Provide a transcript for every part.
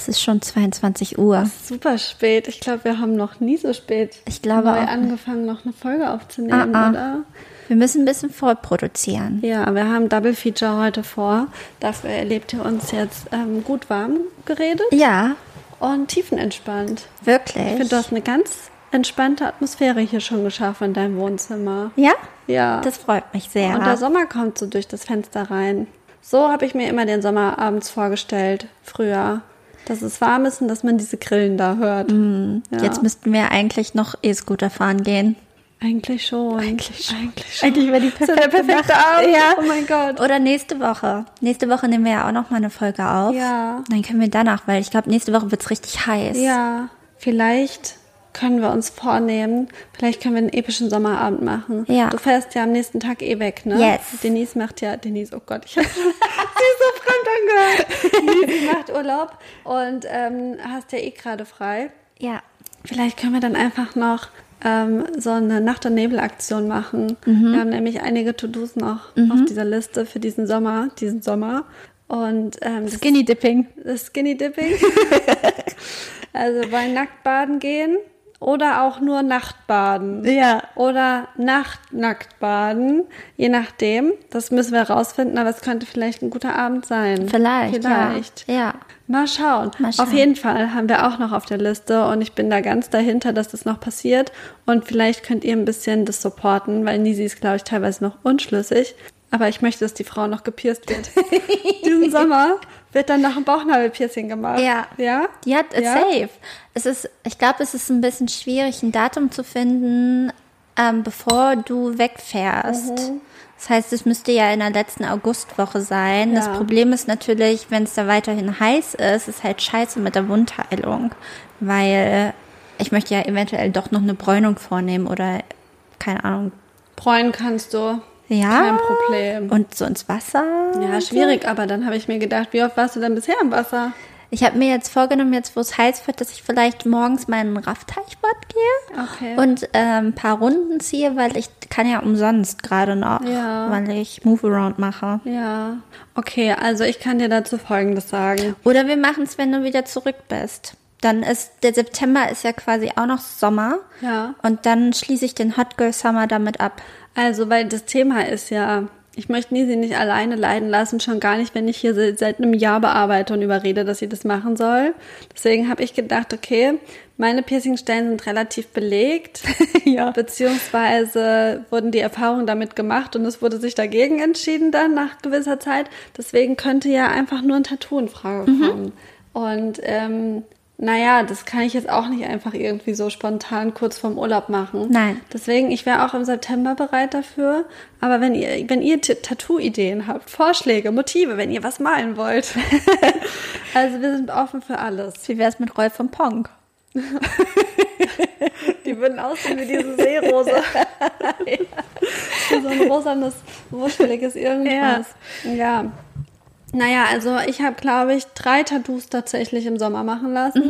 Es ist schon 22 Uhr. Super spät. Ich glaube, wir haben noch nie so spät Ich glaube neu auch angefangen, noch eine Folge aufzunehmen, Ah, ah. oder? Wir müssen ein bisschen vorproduzieren. Ja, wir haben Double Feature heute vor. Dafür erlebt ihr uns jetzt ähm, gut warm geredet Ja, und tiefenentspannt. wirklich. Ich finde, du hast eine ganz entspannte Atmosphäre hier schon geschaffen in deinem Wohnzimmer. ja? Ja. Das freut mich sehr. Und der Sommer kommt so durch das Fenster rein. So habe ich mir immer den Sommer abends vorgestellt, früher. Dass es warm ist und dass man diese Grillen da hört. Ja. Jetzt müssten wir eigentlich noch E-Scooter fahren gehen. Eigentlich schon. Eigentlich schon. Eigentlich schon. Eigentlich wäre die so perfekte perfekte Nacht. Abend. Ja. Oh mein Gott. Oder nächste Woche. Nächste Woche nehmen wir ja auch noch mal eine Folge auf. Ja. Dann können wir danach, weil ich glaube, nächste Woche wird's richtig heiß. Ja, vielleicht können wir uns vornehmen, vielleicht können wir einen epischen Sommerabend machen. Ja. Du fährst ja am nächsten Tag eh weg, ne? Yes. Denise macht ja, Denise, oh Gott, ich habe sie so fremd angehört. Denise macht Urlaub und ähm, hast ja eh gerade frei. Ja. Vielleicht können wir dann einfach noch ähm, so eine Nacht- und Nebelaktion machen. Mhm. Wir haben nämlich einige To-Dos noch auf dieser Liste für diesen Sommer, diesen Sommer. Und ähm, Skinny Dipping. das Skinny Dipping. also wir wollen nackt baden gehen oder auch nur Nachtbaden. Ja. Oder Nacht-Nackt baden, je nachdem. Das müssen wir rausfinden, aber es könnte vielleicht ein guter Abend sein. Vielleicht. Vielleicht. Ja. ja. Mal schauen. Mal schauen. Auf jeden Fall haben wir auch noch auf der Liste und ich bin da ganz dahinter, dass das noch passiert. Und vielleicht könnt ihr ein bisschen das supporten, weil Nisi ist, glaube ich, teilweise noch unschlüssig. Aber ich möchte, dass die Frau noch gepierst wird. Diesen Sommer wird dann noch ein Bauchnabelpiercing gemacht. Ja. Ja? Ja, Ja? safe. Es ist, ich glaube, es ist ein bisschen schwierig, ein Datum zu finden, ähm, bevor du wegfährst. Mhm. Das heißt, es müsste ja in der letzten Augustwoche sein. Das Ja. Problem ist natürlich, wenn es da weiterhin heiß ist, ist halt scheiße mit der Wundheilung. Weil ich möchte ja eventuell doch noch eine Bräunung vornehmen oder keine Ahnung. Bräunen kannst du. Ja. Kein Problem. Und so ins Wasser. Ja, schwierig, aber dann habe ich mir gedacht, wie oft warst du denn bisher im Wasser? Ich habe mir jetzt vorgenommen, jetzt wo es heiß wird, dass ich vielleicht morgens meinen Raffteichbad gehe Okay. und ähm, ein paar Runden ziehe, weil ich kann ja umsonst gerade noch, Ja. weil ich Move Around mache. Ja. Okay, also ich kann dir dazu Folgendes sagen. Oder wir machen es, wenn du wieder zurück bist. Dann ist der September ist ja quasi auch noch Sommer. Ja. Und dann schließe ich den Hot Girl Summer damit ab. Also, weil das Thema ist ja, ich möchte Nisi nicht alleine leiden lassen, schon gar nicht, wenn ich hier seit, einem Jahr bearbeite und überrede, dass sie das machen soll. Deswegen habe ich gedacht, okay, meine Piercingstellen sind relativ belegt. Ja. Beziehungsweise wurden die Erfahrungen damit gemacht und es wurde sich dagegen entschieden dann nach gewisser Zeit. Deswegen könnte ja einfach nur ein Tattoo in Frage Mhm. kommen. Und ähm, naja, das kann ich jetzt auch nicht einfach irgendwie so spontan kurz vorm Urlaub machen. Nein. Deswegen, ich wäre auch im September bereit dafür. Aber wenn ihr, wenn ihr Tattoo-Ideen habt, Vorschläge, Motive, wenn ihr was malen wollt. also wir sind offen für alles. Wie wär's mit Rolf von Ponk? Die würden aussehen wie diese Seerose. so ein rosanes, wuscheliges irgendwas. Ja. Naja, also ich habe, glaube ich, drei Tattoos tatsächlich im Sommer machen lassen.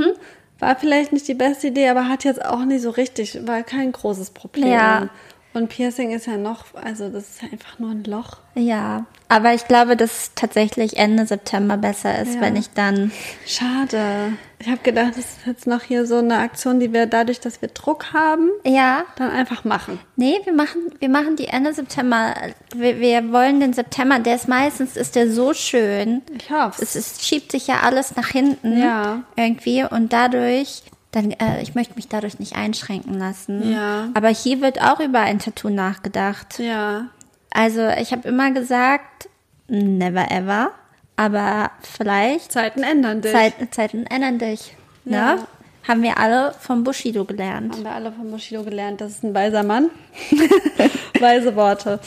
War vielleicht nicht die beste Idee, aber hat jetzt auch nicht so richtig, war kein großes Problem. Ja. Und Piercing ist ja noch, also das ist einfach nur ein Loch. Ja, aber ich glaube, dass tatsächlich Ende September besser ist, Ja. wenn ich dann Schade. Ich habe gedacht, das ist jetzt noch hier so eine Aktion, die wir dadurch, dass wir Druck haben, ja, dann einfach machen. Nee, wir machen, wir machen die Ende September. Wir, wir wollen den September, der ist meistens, ist der so schön. Ich hoffe Es ist, schiebt sich ja alles nach hinten. Ja. Irgendwie und dadurch, dann, äh, ich möchte mich dadurch nicht einschränken lassen. Ja. Aber hier wird auch über ein Tattoo nachgedacht. Ja. Also ich habe immer gesagt, never ever. Aber vielleicht Zeiten ändern dich. Zeit, Zeiten ändern dich. Ne? Ja. Haben wir alle vom Bushido gelernt. Haben wir alle von Bushido gelernt, das ist ein weiser Mann. Weise Worte.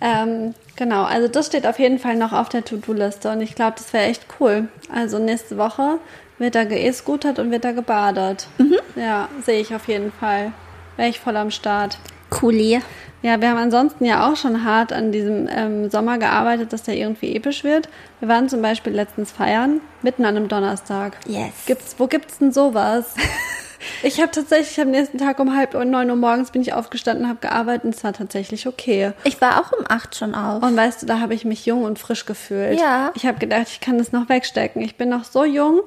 Ähm, genau, also das steht auf jeden Fall noch auf der To-Do-Liste und ich glaube, das wäre echt cool. Also nächste Woche wird da geescootert und wird da gebadet. Ja, sehe ich auf jeden Fall. Wäre ich voll am Start. Cooli. Ja, wir haben ansonsten ja auch schon hart an diesem ähm, Sommer gearbeitet, dass der irgendwie episch wird. Wir waren zum Beispiel letztens feiern, mitten an einem Donnerstag. Yes. Gibt's, wo gibt's denn sowas? Ich habe tatsächlich am nächsten Tag um halb neun Uhr morgens bin ich aufgestanden, habe gearbeitet und es war tatsächlich okay. Ich war auch um acht schon auf. Und weißt du, da habe ich mich jung und frisch gefühlt. Ja. Ich habe gedacht, ich kann das noch wegstecken. Ich bin noch so jung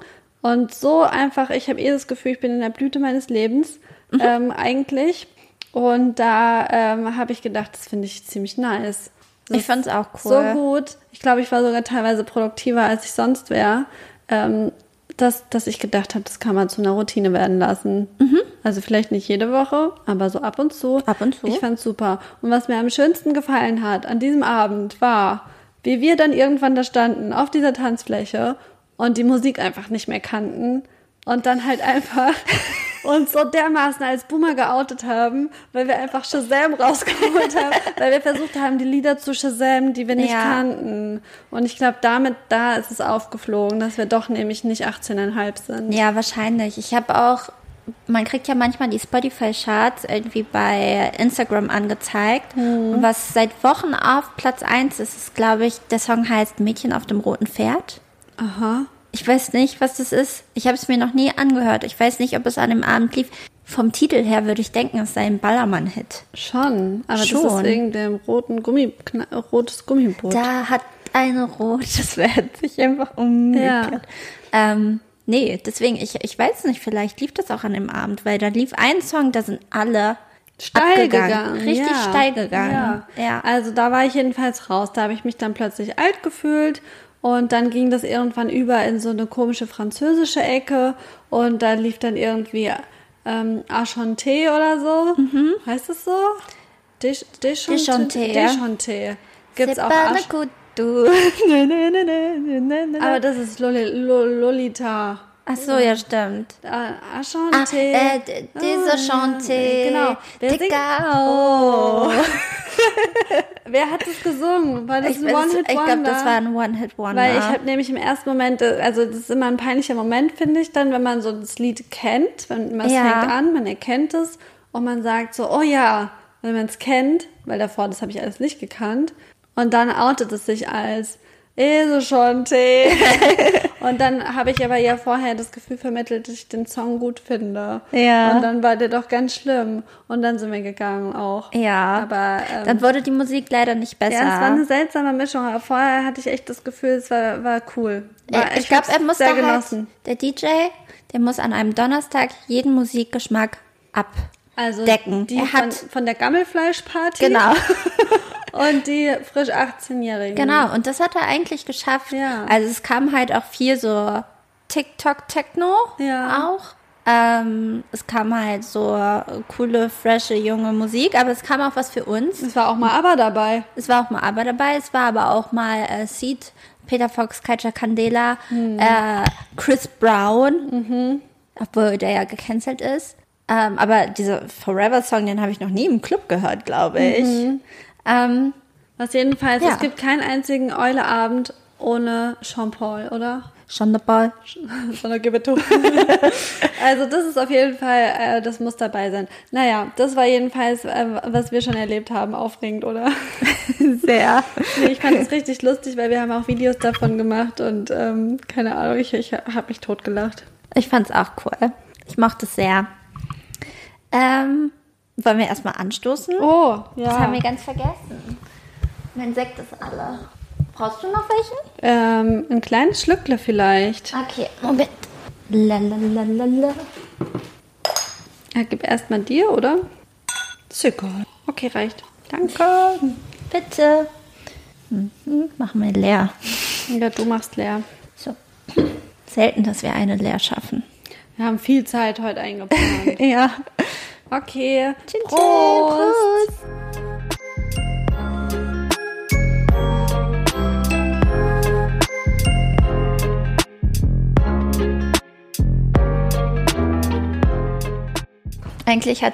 Und so einfach, ich habe eh das Gefühl, ich bin in der Blüte meines Lebens Mhm. ähm, eigentlich. Und da ähm, habe ich gedacht, das finde ich ziemlich nice. Das Ich fand's auch so cool. gut. Ich glaube, ich war sogar teilweise produktiver, als ich sonst wäre. Ähm, dass, dass ich gedacht habe, das kann man zu einer Routine werden lassen. Also vielleicht nicht jede Woche, aber so ab und zu. Mhm. Ab und zu. Ich fand's super. Und was mir am schönsten gefallen hat an diesem Abend war, wie wir dann irgendwann da standen auf dieser Tanzfläche und die Musik einfach nicht mehr kannten und dann halt einfach uns so dermaßen als Boomer geoutet haben, weil wir einfach Shazam rausgeholt haben, weil wir versucht haben, die Lieder zu Shazam, die wir nicht Ja. kannten. Und ich glaube, damit, da ist es aufgeflogen, dass wir doch nämlich nicht 18,5 sind. Ja, wahrscheinlich. Ich habe auch, man kriegt ja manchmal die Spotify-Charts irgendwie bei Instagram angezeigt. Und was seit Wochen auf Platz 1 ist, ist, glaube ich, der Song heißt Mädchen auf dem roten Pferd. Aha. Ich weiß nicht, was das ist. Ich habe es mir noch nie angehört. Ich weiß nicht, ob es an dem Abend lief. Vom Titel her würde ich denken, es sei ein Ballermann-Hit. Schon. Aber das Schon. ist wegen dem roten Gummi, rotes Gummiboot. Da hat eine rotes Pferd sich einfach umgekehrt. Ähm, nee, deswegen, ich, ich weiß nicht, vielleicht lief das auch an dem Abend, weil da lief ein Song, da sind alle steil abgegangen. gegangen. Richtig ja. steil gegangen. Ja. Ja. Also da war ich jedenfalls raus. Da habe ich mich dann plötzlich alt gefühlt. Und dann ging das irgendwann über in so eine komische französische Ecke. Und da lief dann irgendwie ähm, Achanté oder so. Heißt es so? Deschanté. Gibt's C'est auch Ach du. Aber das ist Loli Lo- Lolita. Ach so, ja, stimmt. Äh, Ah, Achanté. äh, d- diese Chanté. Genau. Wer singt- Ticao. Wer hat das gesungen? War das Ich, ein One-Hit-Wonder? ich glaube, das war ein One-Hit-Wonder. Weil ich habe nämlich im ersten Moment, äh, also das ist immer ein peinlicher Moment, finde ich dann, wenn man so das Lied kennt, wenn man es Ja. fängt an, man erkennt es und man sagt so, oh ja, wenn man es kennt, weil davor, das habe ich alles nicht gekannt, und dann outet es sich als Eso schon Tee. und dann habe ich aber ja vorher das Gefühl vermittelt, dass ich den Song gut finde. Ja. Und dann war der doch ganz schlimm. Und dann sind wir gegangen auch. Ja. Aber ähm, Dann wurde die Musik leider nicht besser. ja, es war eine seltsame Mischung, aber vorher hatte ich echt das Gefühl, es war, war cool. War, ich glaube, hab's er muss sehr da halt, genossen. der DJ, der muss an einem Donnerstag jeden Musikgeschmack abdecken. Also die er von, hat, von der Gammelfleischparty genau, und die frisch 18-Jährigen. genau. Und das hat er eigentlich geschafft. Ja. Also es kam halt auch viel so TikTok-Techno Ja. auch. Ähm, es kam halt so coole, frische, junge Musik, aber es kam auch was für uns. Es war auch mal aber dabei. Es war auch mal aber dabei, es war aber auch mal äh, Seed, Peter Fox, Katja Candela, Hm. äh, Chris Brown, Mhm. obwohl der ja gecancelt ist. Ähm, aber dieser Forever-Song, den habe ich noch nie im Club gehört, glaube ich. Mhm. Ähm, Was jedenfalls, Ja. es gibt keinen einzigen Euleabend ohne Jean-Paul, oder? it to. also das ist auf jeden Fall, äh, das muss dabei sein. Naja, das war jedenfalls, äh, was wir schon erlebt haben, aufregend, oder? Sehr. Nee, ich fand es richtig lustig, weil wir haben auch Videos davon gemacht und ähm, keine Ahnung, ich, ich habe mich totgelacht. Ich fand's auch cool. Ich mochte es sehr. Ähm, wollen wir erstmal anstoßen? Oh, ja. Das haben wir ganz vergessen. Mein Sekt ist alle. Brauchst du noch welchen? ähm, ein kleines Schlückle vielleicht. Okay, Moment. Lalalala. Ja, gib erst mal dir, oder? Zucker. Okay, reicht. Danke. Bitte. Mhm, machen wir leer. Ja, du machst leer. So. Selten, dass wir eine leer schaffen. Wir haben viel Zeit heute eingeplant. Ja. Okay. Tschin, tschin. Prost. Prost. Eigentlich hat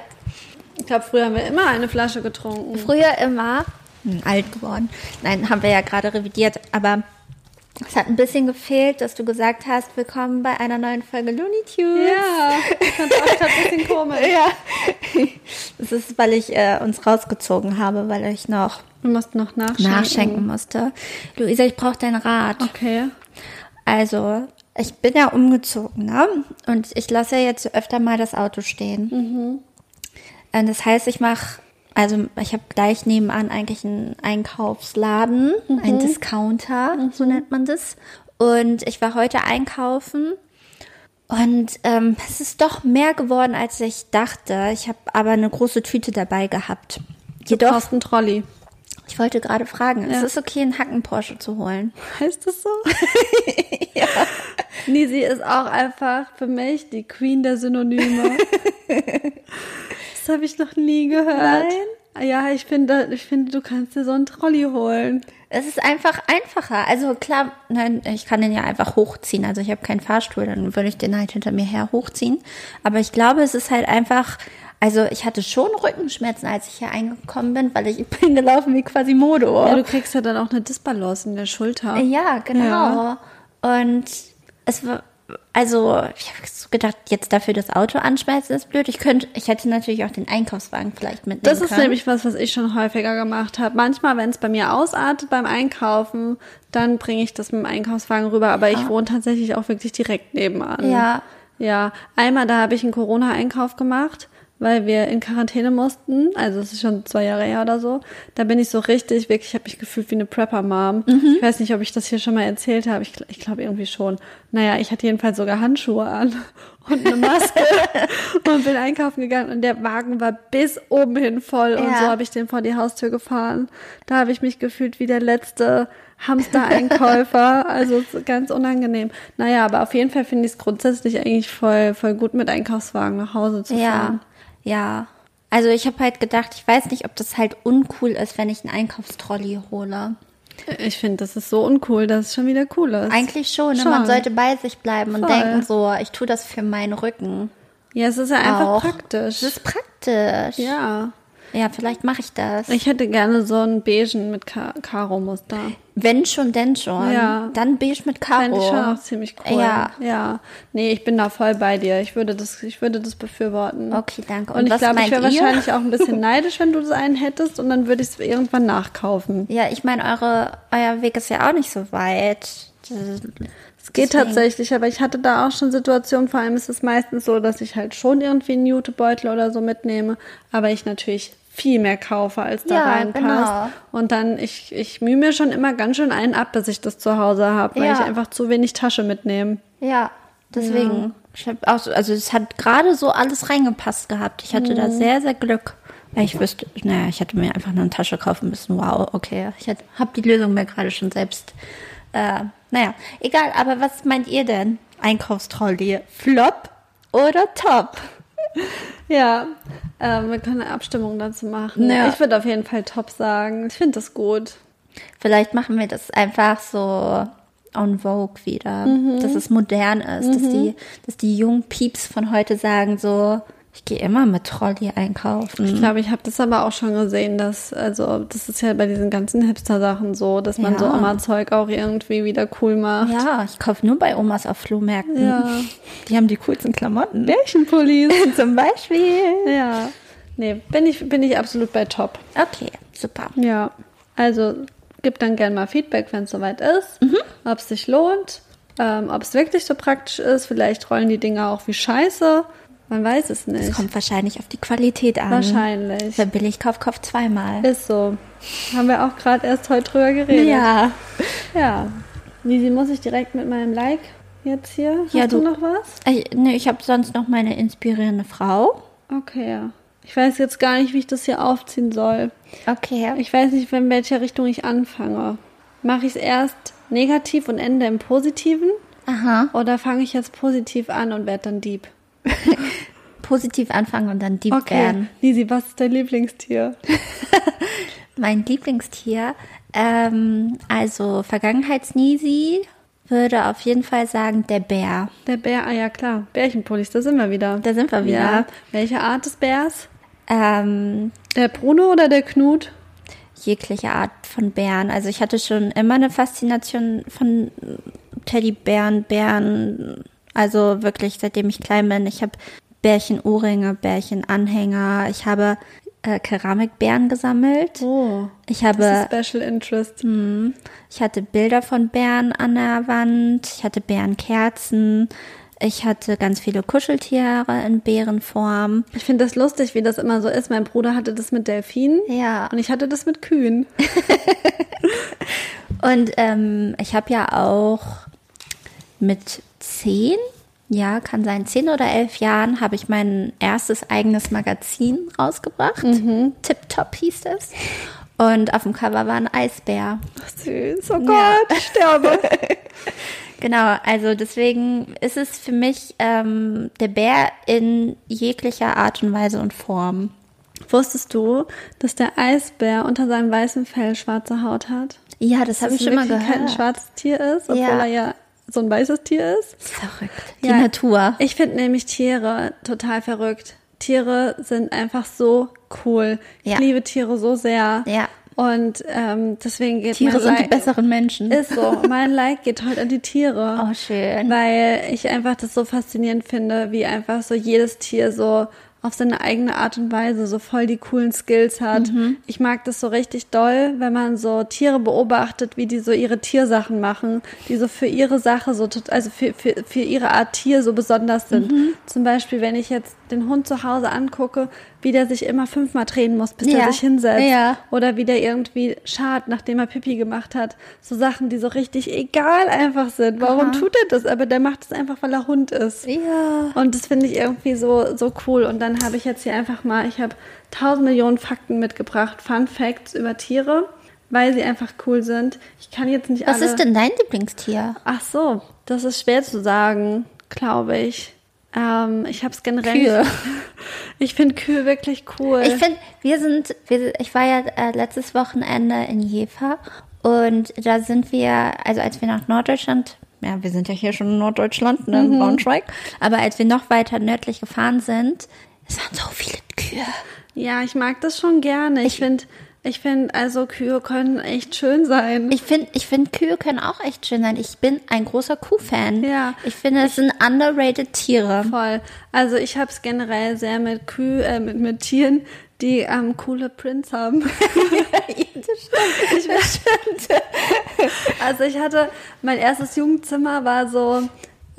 Ich glaube, früher haben wir immer eine Flasche getrunken. früher immer hm, alt geworden. Nein, haben wir ja gerade revidiert, aber es hat ein bisschen gefehlt, dass du gesagt hast, willkommen bei einer neuen Folge Looney Tunes. Ja, ich fand auch ein bisschen komisch. Ja. Das ist, weil ich äh, uns rausgezogen habe, weil ich noch Du musst noch nachschenken. nachschenken musste. Luisa, ich brauche deinen Rat. Okay. Also, ich bin ja umgezogen, ne? Und ich lasse ja jetzt öfter mal das Auto stehen. Und das heißt, ich mache, also ich habe gleich nebenan eigentlich einen Einkaufsladen, einen Discounter, so nennt man das. Und ich war heute einkaufen Und ähm, es ist doch mehr geworden, als ich dachte. Ich habe aber eine große Tüte dabei gehabt. Du brauchst einen Trolley. Ich wollte gerade fragen, Ja. ist es okay, einen Hacken-Porsche zu holen? Heißt das so? ja. Nisi ist auch einfach für mich die Queen der Synonyme. das habe ich noch nie gehört. Ja, ich finde, ich finde, du kannst dir so einen Trolley holen. Es ist einfach einfacher. Also klar, nein, ich kann den ja einfach hochziehen. Also ich habe keinen Fahrstuhl, dann würde ich den halt hinter mir her hochziehen. Aber ich glaube, es ist halt einfach, also ich hatte schon Rückenschmerzen, als ich hier eingekommen bin, weil ich bin gelaufen wie quasi Modo. Ja, du kriegst ja dann auch eine Disbalance in der Schulter. Ja, genau. Ja. Und es war, also ich habe so gedacht, jetzt dafür das Auto anschmeißen ist blöd. Ich könnte, ich hätte natürlich auch den Einkaufswagen vielleicht mitnehmen Das ist können. nämlich was, was ich schon häufiger gemacht habe. Manchmal, wenn es bei mir ausartet beim Einkaufen, dann bringe ich das mit dem Einkaufswagen rüber. Aber ich wohne tatsächlich auch wirklich direkt nebenan. Ja. Ja, einmal da habe ich einen Corona-Einkauf gemacht, weil wir in Quarantäne mussten. Also es ist schon zwei Jahre her oder so. Da bin ich so richtig, wirklich, ich habe mich gefühlt wie eine Prepper-Mom. Ich weiß nicht, ob ich das hier schon mal erzählt habe. Ich, ich glaube irgendwie schon. Naja, ich hatte jedenfalls sogar Handschuhe an und eine Maske und bin einkaufen gegangen und der Wagen war bis oben hin voll und Ja. so habe ich den vor die Haustür gefahren. Da habe ich mich gefühlt wie der letzte Hamster-Einkäufer, also ganz unangenehm. Naja, aber auf jeden Fall finde ich es grundsätzlich eigentlich voll, voll gut, mit Einkaufswagen nach Hause zu fahren. ja. Also ich habe halt gedacht, ich weiß nicht, ob das halt uncool ist, wenn ich einen Einkaufstrolley hole. Ich finde, das ist so uncool, dass es schon wieder cool ist. Eigentlich schon, ne? Schon. man sollte bei sich bleiben und Voll. denken so, ich tue das für meinen Rücken. Ja, es ist ja einfach auch. praktisch. Das ist praktisch. ja. Ja, vielleicht mache ich das. Ich hätte gerne so einen beigen mit Ka Karo-Muster. Wenn schon, denn schon. Ja. Dann beige mit Karo. Fände ich schon auch ziemlich cool. Ja. Ja. Nee, ich bin da voll bei dir. Ich würde das, ich würde das befürworten. Okay, danke. Und, Und ich glaube, ich wäre wahrscheinlich auch ein bisschen neidisch, wenn du das einen hättest und dann würde ich es irgendwann nachkaufen. Ja, ich meine, eure, euer Weg ist ja auch nicht so weit. Es geht tatsächlich, aber ich hatte da auch schon Situationen, vor allem ist es meistens so, dass ich halt schon irgendwie einen Jutebeutel oder so mitnehme, aber ich natürlich viel mehr kaufe, als da Ja, reinpasst. genau. Und dann, ich, ich mühe mir schon immer ganz schön einen ab, dass ich das zu Hause habe, weil Ja. ich einfach zu wenig Tasche mitnehme. Ja, deswegen. Ich hab auch so, also es hat gerade so alles reingepasst gehabt. Ich hatte da Mhm. sehr, sehr Glück. Ich wüsste, naja, ich hätte mir einfach nur eine Tasche kaufen müssen. Wow, okay. Ich habe die Lösung mir gerade schon selbst. Äh, naja, egal, aber was meint ihr denn? Einkaufstrolley, Flop oder Top? Ja, ähm, wir können eine Abstimmung dazu machen. Ja. Ich würde auf jeden Fall top sagen. Ich finde das gut. Vielleicht machen wir das einfach so on Vogue wieder, Mhm. dass es modern ist, dass die, dass die jungen Pieps von heute sagen so, ich gehe immer mit Trolley einkaufen. Ich glaube, ich habe das aber auch schon gesehen, dass, also, das ist ja bei diesen ganzen Hipster-Sachen so, dass man Ja. so Oma-Zeug auch irgendwie wieder cool macht. Ja, ich kaufe nur bei Omas auf Flohmärkten. Ja. Die haben die coolsten Klamotten. Märchenpullis. Zum Beispiel. ja. Nee, bin ich, bin ich absolut bei top. Okay, super. Ja. Also, gib dann gerne mal Feedback, wenn es soweit ist, Mhm. ob es sich lohnt, ähm, ob es wirklich so praktisch ist. Vielleicht rollen die Dinger auch wie Scheiße. Man weiß es nicht. Es kommt wahrscheinlich auf die Qualität an. Wahrscheinlich. Wer billig kauft, kauft zweimal. Ist so. Haben wir auch gerade erst heute drüber geredet. Ja. Ja. Lisi, muss ich direkt mit meinem Like jetzt hier? Hast Ja, du du- noch was? Ich, nee, ich habe sonst noch meine inspirierende Frau. Okay, ja. Ich weiß jetzt gar nicht, wie ich das hier aufziehen soll. Okay. Ich weiß nicht, in welcher Richtung ich anfange. Mache ich es erst negativ und ende im Positiven? Aha. Oder fange ich jetzt positiv an und werde dann Dieb? Positiv anfangen und dann Dieb Okay. werden. Lisi, was ist dein Lieblingstier? Mein Lieblingstier, ähm, also Vergangenheitsnisi, würde auf jeden Fall sagen der Bär. Der Bär, ah ja klar. Bärchenpullis, da sind wir wieder. Da sind wir wieder. Ja. Welche Art des Bärs? Ähm, Der Bruno oder der Knut? jegliche Art von Bären. Also ich hatte schon immer eine Faszination von Teddybären, Bären. Also wirklich, seitdem ich klein bin. Ich habe Bärchen-Ohrringe, Bärchen-Anhänger. Ich habe äh, Keramikbären gesammelt. Oh. Ich Das ist habe, Special Interest. ich hatte Bilder von Bären an der Wand. Ich hatte Bärenkerzen. Ich hatte ganz viele Kuscheltiere in Bärenform. Ich finde das lustig, wie das immer so ist. Mein Bruder hatte das mit Delfinen. Ja. Und ich hatte das mit Kühen. Und ähm, ich habe ja auch mit zehn ja, kann sein, zehn oder elf Jahren habe ich mein erstes eigenes Magazin rausgebracht. Mhm. Tip Top hieß es. Und auf dem Cover war ein Eisbär. Süß, oh Gott, ja. ich sterbe. genau, also deswegen ist es für mich ähm, der Bär in jeglicher Art und Weise und Form. Wusstest du, dass der Eisbär unter seinem weißen Fell schwarze Haut hat? Ja, das habe ich schon mal gehört. kein schwarzes Tier ist, obwohl ja. er ja so ein weißes Tier ist. Verrückt. Die ja, Natur. Ich finde nämlich Tiere total verrückt. Tiere sind einfach so cool. Ja. Ich liebe Tiere so sehr. Ja. Und ähm, deswegen geht Tiere sind like, die besseren Menschen. Ist so. Mein Like geht heute an die Tiere. Oh, schön. Weil ich einfach das so faszinierend finde, wie einfach so jedes Tier so auf seine eigene Art und Weise so voll die coolen Skills hat. Mhm. Ich mag das so richtig doll, wenn man so Tiere beobachtet, wie die so ihre Tiersachen machen, die so für ihre Sache so, also für, für, für ihre Art Tier so besonders sind. Mhm. Zum Beispiel, wenn ich jetzt den Hund zu Hause angucke, wie der sich immer fünfmal drehen muss, bis ja. er sich hinsetzt. Ja. Oder wie der irgendwie schart, nachdem er Pipi gemacht hat. So Sachen, die so richtig egal einfach sind. Warum Aha. tut er das? Aber der macht es einfach, weil er Hund ist. Ja. Und das finde ich irgendwie so, so cool. Und dann habe ich jetzt hier einfach mal, ich habe tausend Millionen Fakten mitgebracht, Fun Facts über Tiere, weil sie einfach cool sind. Ich kann jetzt nicht Was alle... ist denn dein Lieblingstier? Ach so, das ist schwer zu sagen, glaube ich. Ähm, ich habe es generell. Kühe. Ich finde Kühe wirklich cool. Ich finde, wir sind, wir, ich war ja äh, letztes Wochenende in Jever und da sind wir, also als wir nach Norddeutschland, ja, wir sind ja hier schon in Norddeutschland, ne, mhm. Braunschweig, aber als wir noch weiter nördlich gefahren sind, es waren so viele Kühe. Ja, ich mag das schon gerne. Ich, ich finde, ich finde, also Kühe können echt schön sein. Ich finde, ich finde, Kühe können auch echt schön sein. Ich bin ein großer Kuhfan. Ja. Ich finde, es sind underrated Tiere. Voll. Also ich habe es generell sehr mit Kühe, äh, mit, mit Tieren, die ähm, coole Prints haben. stimmt. also ich hatte, mein erstes Jugendzimmer war so,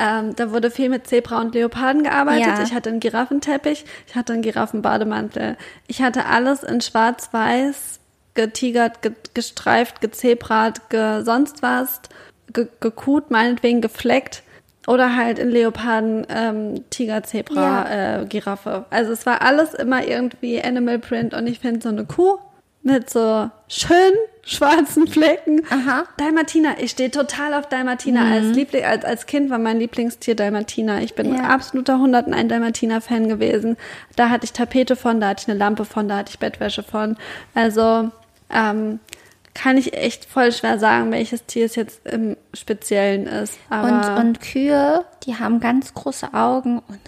ähm, da wurde viel mit Zebra und Leoparden gearbeitet. Ja. Ich hatte einen Giraffenteppich, ich hatte einen Giraffenbademantel. Ich hatte alles in schwarz-weiß, getigert, ge gestreift, gezebrat, ge sonst was, ge gekuht, meinetwegen gefleckt. Oder halt in Leoparden, ähm, Tiger, Zebra, ja. äh, Giraffe. Also es war alles immer irgendwie Animal Print und ich finde so eine Kuh mit so schön schwarzen Flecken. Aha. Dalmatiner. Ich stehe total auf Dalmatiner. Mhm. Als, Liebling, als, als Kind war mein Lieblingstier Dalmatiner. Ich bin ja. absoluter 101 Dalmatiner-Fan gewesen. Da hatte ich Tapete von, da hatte ich eine Lampe von, da hatte ich Bettwäsche von. Also ähm, kann ich echt voll schwer sagen, welches Tier es jetzt im Speziellen ist. Aber und, und Kühe, die haben ganz große Augen und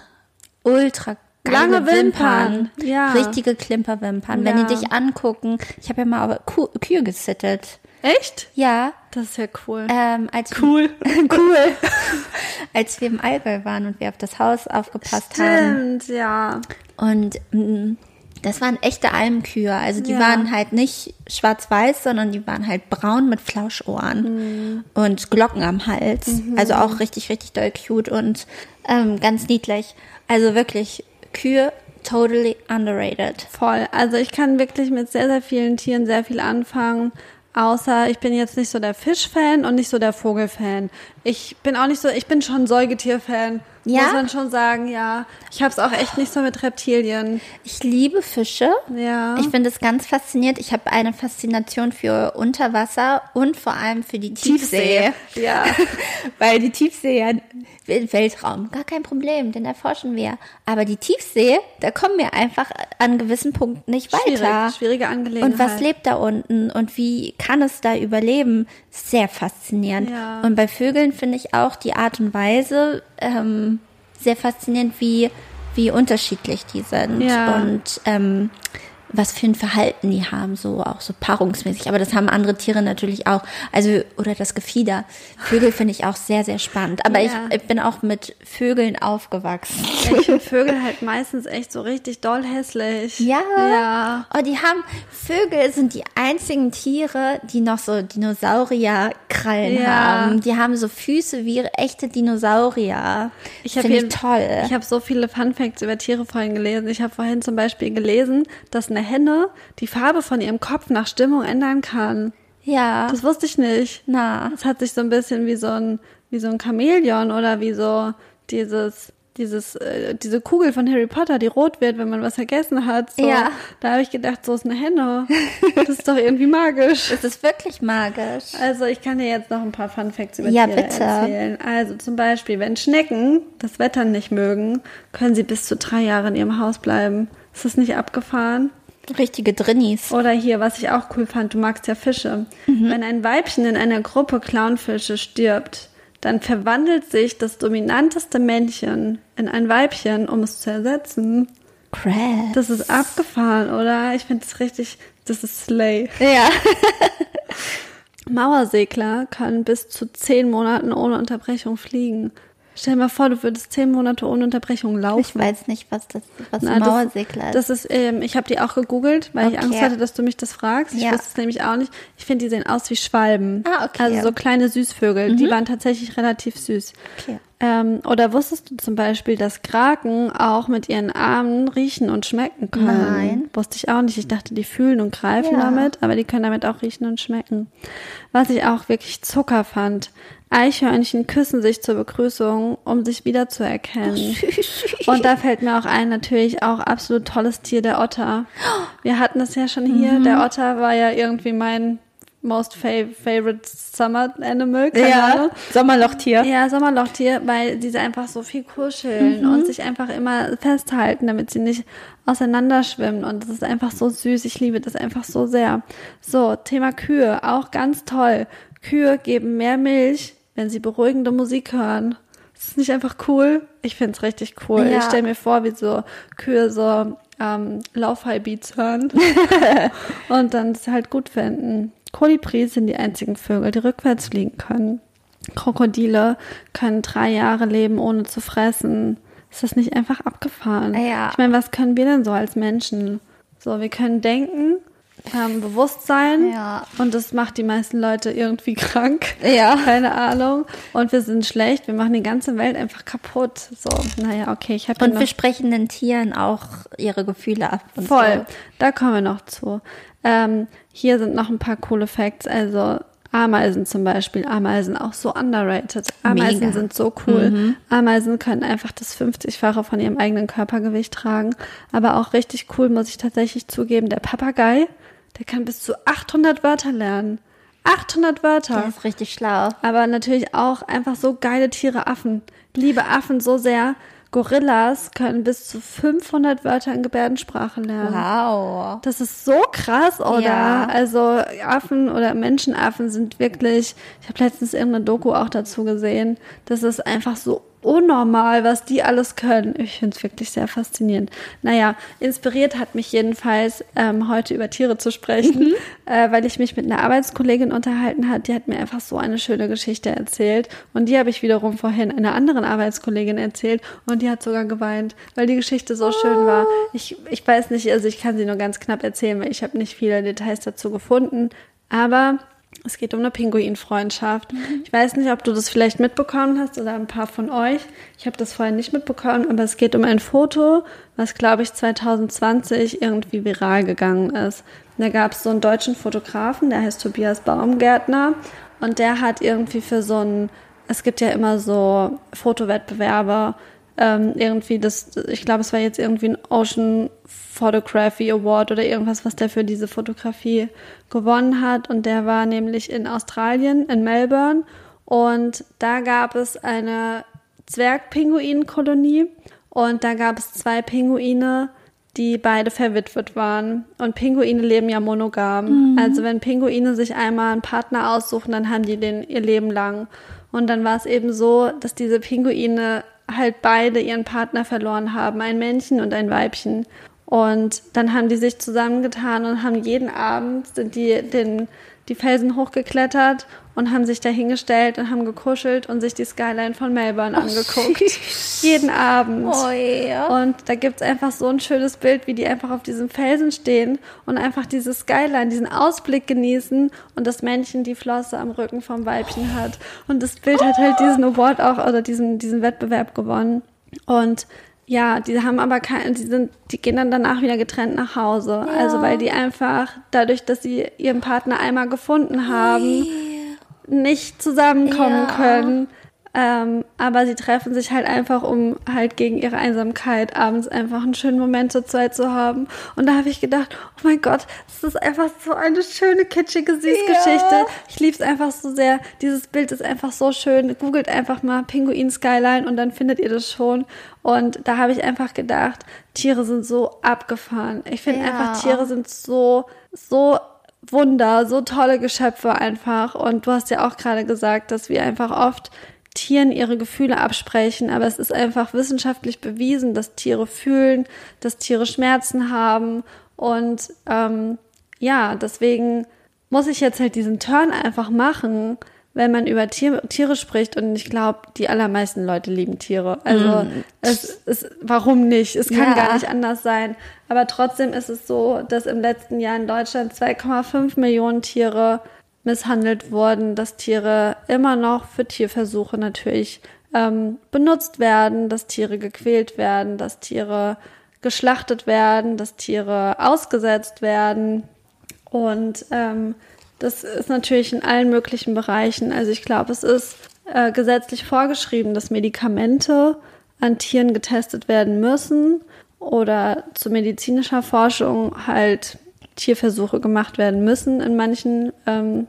ultra Lange Wimpern. Wimpern. Ja. Richtige Klimperwimpern. Ja. Wenn die dich angucken, ich habe ja mal Kuh, Kühe gesittet. Echt? Ja. Das ist ja cool. Ähm, als cool. cool. als wir im Allgäu waren und wir auf das Haus aufgepasst Stimmt, haben. Stimmt, ja. Und mh, mm, das waren echte Almkühe. Also die ja. waren halt nicht schwarz-weiß, sondern die waren halt braun mit Flauschohren mhm. und Glocken am Hals. Mhm. Also auch richtig, richtig doll cute und ähm, ganz niedlich. Also wirklich Kühe totally underrated. Voll. Also ich kann wirklich mit sehr, sehr vielen Tieren sehr viel anfangen. Außer ich bin jetzt nicht so der Fischfan und nicht so der Vogelfan. Ich bin auch nicht so, ich bin schon Säugetierfan. Ja? Muss man schon sagen, ja. Ich habe es auch echt nicht so mit Reptilien. Ich liebe Fische. Ja. Ich finde es ganz faszinierend. Ich habe eine Faszination für Unterwasser und vor allem für die Tiefsee. Tiefsee. Ja. Weil die Tiefsee ja Weltraum, gar kein Problem, den erforschen wir. Aber die Tiefsee, da kommen wir einfach an gewissen Punkten nicht weiter. Schwierig, schwierige Angelegenheit. Und was lebt da unten und wie kann es da überleben? Sehr faszinierend. Ja. Und bei Vögeln finde ich auch die Art und Weise ähm, sehr faszinierend, wie, wie unterschiedlich die sind. Ja. Und ähm, was für ein Verhalten die haben, so auch so paarungsmäßig. Aber das haben andere Tiere natürlich auch. Also, oder das Gefieder. Vögel finde ich auch sehr, sehr spannend. Aber ja. ich, ich, bin auch mit Vögeln aufgewachsen. Ja, ich finde Vögel halt meistens echt so richtig doll hässlich. Ja. Ja. Oh, die haben, Vögel sind die einzigen Tiere, die noch so Dinosaurierkrallen ja. haben. Die haben so Füße wie echte Dinosaurier. Ich finde ich toll. Ich habe so viele Fun Facts über Tiere vorhin gelesen. Ich habe vorhin zum Beispiel gelesen, dass eine Henne die Farbe von ihrem Kopf nach Stimmung ändern kann. Ja. Das wusste ich nicht. Na. Das hat sich so ein bisschen wie so ein, wie so ein Chamäleon oder wie so, dieses dieses, äh, diese Kugel von Harry Potter, die rot wird, wenn man was vergessen hat. So. Ja. Da habe ich gedacht, so ist eine Henne. Das ist doch irgendwie magisch. Es ist wirklich magisch. Also ich kann dir jetzt noch ein paar Fun Facts über Ja, Tiere bitte. erzählen. Also zum Beispiel, wenn Schnecken das Wetter nicht mögen, können sie bis zu drei Jahre in ihrem Haus bleiben. Ist das nicht abgefahren? Richtige Drinnies. Oder hier, was ich auch cool fand, du magst ja Fische. Wenn ein Weibchen in einer Gruppe Clownfische stirbt, dann verwandelt sich das dominanteste Männchen in ein Weibchen, um es zu ersetzen. Crap. Das ist abgefahren, oder? Ich finde das richtig, das ist Slay. Ja. Mauersegler können bis zu zehn Monaten ohne Unterbrechung fliegen. Stell dir mal vor, du würdest zehn Monate ohne Unterbrechung laufen. Ich weiß nicht, was das was Na, Mauersegler ist. Das ist, ähm, ich habe die auch gegoogelt, weil ich Okay. Angst hatte, dass du mich das fragst. Ich Ja. wusste es nämlich auch nicht. Ich finde, die sehen aus wie Schwalben. Ah, okay. Also so kleine Süßvögel. Die waren tatsächlich relativ süß. Okay. Ähm, oder wusstest du zum Beispiel, dass Kraken auch mit ihren Armen riechen und schmecken können? Nein. Wusste ich auch nicht. Ich dachte, die fühlen und greifen Ja. damit, aber die können damit auch riechen und schmecken. Was ich auch wirklich Zucker fand. Eichhörnchen küssen sich zur Begrüßung, um sich wiederzuerkennen. Und da fällt mir auch ein, natürlich auch absolut tolles Tier, der Otter. Wir hatten es ja schon hier. Mhm. Der Otter war ja irgendwie mein most fa favorite summer animal. Keine Ahnung. Sommerlochtier. Ja, Sommerlochtier, weil diese einfach so viel kuscheln Mhm. und sich einfach immer festhalten, damit sie nicht auseinanderschwimmen. Und das ist einfach so süß. Ich liebe das einfach so sehr. So, Thema Kühe, auch ganz toll. Kühe geben mehr Milch, wenn sie beruhigende Musik hören. Ist das nicht einfach cool? Ich find's richtig cool. Ja. Ich stell mir vor, wie so Kühe so ähm, Lauf-High-Beats hören und dann es halt gut finden. Kolibris sind die einzigen Vögel, die rückwärts fliegen können. Krokodile können drei Jahre leben, ohne zu fressen. Ist das nicht einfach abgefahren? Ja. Ich meine, was können wir denn so als Menschen? So, wir können denken, haben Bewusstsein Ja. und das macht die meisten Leute irgendwie krank. Ja. Keine Ahnung. Und wir sind schlecht, wir machen die ganze Welt einfach kaputt. So, naja, okay, ich habe Und wir sprechen den Tieren auch ihre Gefühle ab. Voll, da kommen wir noch zu. Ähm, hier sind noch ein paar coole Facts. Also Ameisen zum Beispiel. Ameisen auch so underrated. Ameisen Mega. sind so cool. Ameisen können einfach das 50-fache von ihrem eigenen Körpergewicht tragen. Aber auch richtig cool, muss ich tatsächlich zugeben. Der Papagei, der kann bis zu 800 Wörter lernen. 800 So. Wörter. Der ist richtig schlau. Aber natürlich auch einfach so geile Tiere, Affen. Liebe Affen so sehr. Gorillas können bis zu 500 Wörter in Gebärdensprache lernen. Wow. Das ist so krass, oder? Ja. Also Affen oder Menschenaffen sind wirklich, ich habe letztens irgendeine Doku auch dazu gesehen, das ist einfach so unnormal, was die alles können. Ich finde es wirklich sehr faszinierend. Naja, inspiriert hat mich jedenfalls, ähm, heute über Tiere zu sprechen, äh, weil ich mich mit einer Arbeitskollegin unterhalten hat. Die hat mir einfach so eine schöne Geschichte erzählt. Und die habe ich wiederum vorhin einer anderen Arbeitskollegin erzählt und die hat sogar geweint, weil die Geschichte so schön war. Ich, ich weiß nicht, also ich kann sie nur ganz knapp erzählen, weil ich habe nicht viele Details dazu gefunden. Aber es geht um eine Pinguinfreundschaft. Ich weiß nicht, ob du das vielleicht mitbekommen hast oder ein paar von euch. Ich habe das vorher nicht mitbekommen, aber es geht um ein Foto, was, glaube ich, 2020 irgendwie viral gegangen ist. Da gab es so einen deutschen Fotografen, der heißt Tobias Baumgärtner und der hat irgendwie für so ein, es gibt ja immer so Fotowettbewerbe, ähm, irgendwie das, ich glaube, es war jetzt irgendwie ein Ocean Photography Award oder irgendwas, was der für diese Fotografie gewonnen hat. Und der war nämlich in Australien, in Melbourne. Und da gab es eine Zwergpinguinkolonie. Und da gab es zwei Pinguine, die beide verwitwet waren. Und Pinguine leben ja monogam. Also wenn Pinguine sich einmal einen Partner aussuchen, dann haben die den ihr Leben lang. Und dann war es eben so, dass diese Pinguine halt beide ihren Partner verloren haben, ein Männchen und ein Weibchen. Und dann haben die sich zusammengetan und haben jeden Abend sind die den die Felsen hochgeklettert und haben sich da hingestellt und haben gekuschelt und sich die Skyline von Melbourne angeguckt. Jeden Abend. Oh ja. Und da gibt's einfach so ein schönes Bild, wie die einfach auf diesem Felsen stehen und einfach diese Skyline, diesen Ausblick genießen und das Männchen die Flosse am Rücken vom Weibchen hat. Und das Bild hat halt diesen Award auch oder diesen, diesen Wettbewerb gewonnen. Und ja, die haben aber kein, die sind, die gehen dann danach wieder getrennt nach Hause. Also weil die einfach dadurch, dass sie ihren Partner einmal gefunden haben, nicht zusammenkommen Ja. können. Ähm, aber sie treffen sich halt einfach, um halt gegen ihre Einsamkeit abends einfach einen schönen Moment zur Zeit zu haben. Und da habe ich gedacht, oh mein Gott, das ist einfach so eine schöne, kitschige Süßgeschichte. Ja. Ich liebe es einfach so sehr. Dieses Bild ist einfach so schön. Googelt einfach mal Pinguin Skyline und dann findet ihr das schon. Und da habe ich einfach gedacht, Tiere sind so abgefahren. Ich finde ja. einfach, Tiere sind so, so Wunder, so tolle Geschöpfe einfach. Und du hast ja auch gerade gesagt, dass wir einfach oft Tieren ihre Gefühle absprechen, aber es ist einfach wissenschaftlich bewiesen, dass Tiere fühlen, dass Tiere Schmerzen haben und ähm, ja, deswegen muss ich jetzt halt diesen Turn einfach machen, wenn man über Tier, Tiere spricht und ich glaube, die allermeisten Leute lieben Tiere. Also mm. es ist, warum nicht? Es kann ja. gar nicht anders sein. Aber trotzdem ist es so, dass im letzten Jahr in Deutschland 2,5 Millionen Tiere misshandelt wurden, dass Tiere immer noch für Tierversuche natürlich ähm, benutzt werden, dass Tiere gequält werden, dass Tiere geschlachtet werden, dass Tiere ausgesetzt werden. Und ähm, das ist natürlich in allen möglichen Bereichen. Also ich glaube, es ist äh, gesetzlich vorgeschrieben, dass Medikamente an Tieren getestet werden müssen oder zu medizinischer Forschung halt Tierversuche gemacht werden müssen in manchen ähm,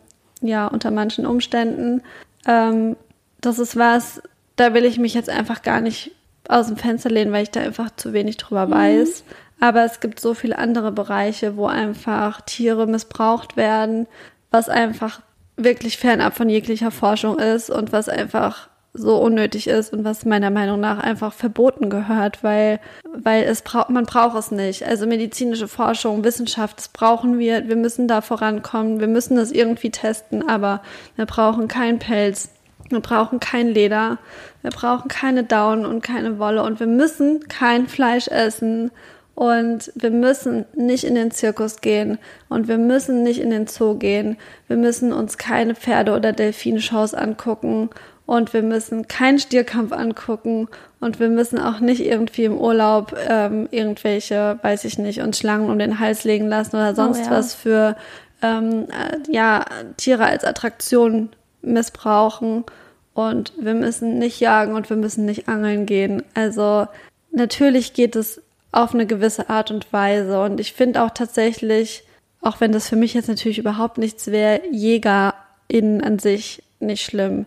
ja, unter manchen Umständen. Ähm, das ist was, da will ich mich jetzt einfach gar nicht aus dem Fenster lehnen, weil ich da einfach zu wenig drüber mhm. weiß. Aber es gibt so viele andere Bereiche, wo einfach Tiere missbraucht werden, was einfach wirklich fernab von jeglicher Forschung ist und was einfach so unnötig ist und was meiner Meinung nach einfach verboten gehört, weil, weil es braucht, man braucht es nicht. Also medizinische Forschung, Wissenschaft, das brauchen wir. Wir müssen da vorankommen. Wir müssen das irgendwie testen, aber wir brauchen keinen Pelz. Wir brauchen kein Leder. Wir brauchen keine Daunen und keine Wolle und wir müssen kein Fleisch essen. Und wir müssen nicht in den Zirkus gehen und wir müssen nicht in den Zoo gehen. Wir müssen uns keine Pferde- oder Delfinshows angucken und wir müssen keinen Stierkampf angucken und wir müssen auch nicht irgendwie im Urlaub ähm, irgendwelche, weiß ich nicht, uns Schlangen um den Hals legen lassen oder sonst oh, ja. was für ähm, äh, ja, Tiere als Attraktion missbrauchen und wir müssen nicht jagen und wir müssen nicht angeln gehen. Also natürlich geht es auf eine gewisse Art und Weise und ich finde auch tatsächlich, auch wenn das für mich jetzt natürlich überhaupt nichts wäre, JägerInnen an sich nicht schlimm.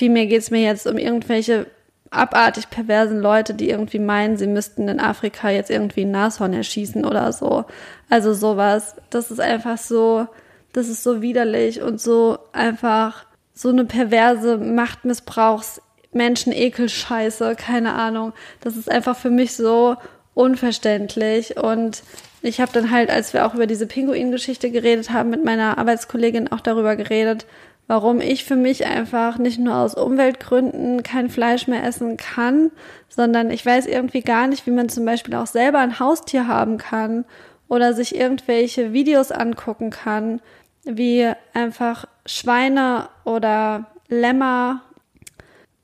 Vielmehr geht es mir jetzt um irgendwelche abartig perversen Leute, die irgendwie meinen, sie müssten in Afrika jetzt irgendwie ein Nashorn erschießen oder so. Also sowas. Das ist einfach so, das ist so widerlich und so einfach so eine perverse Machtmissbrauchs Menschenekelscheiße, keine Ahnung. Das ist einfach für mich so unverständlich und ich habe dann halt, als wir auch über diese Pinguin-Geschichte geredet haben, mit meiner Arbeitskollegin auch darüber geredet, warum ich für mich einfach nicht nur aus Umweltgründen kein Fleisch mehr essen kann, sondern ich weiß irgendwie gar nicht, wie man zum Beispiel auch selber ein Haustier haben kann oder sich irgendwelche Videos angucken kann, wie einfach Schweine oder Lämmer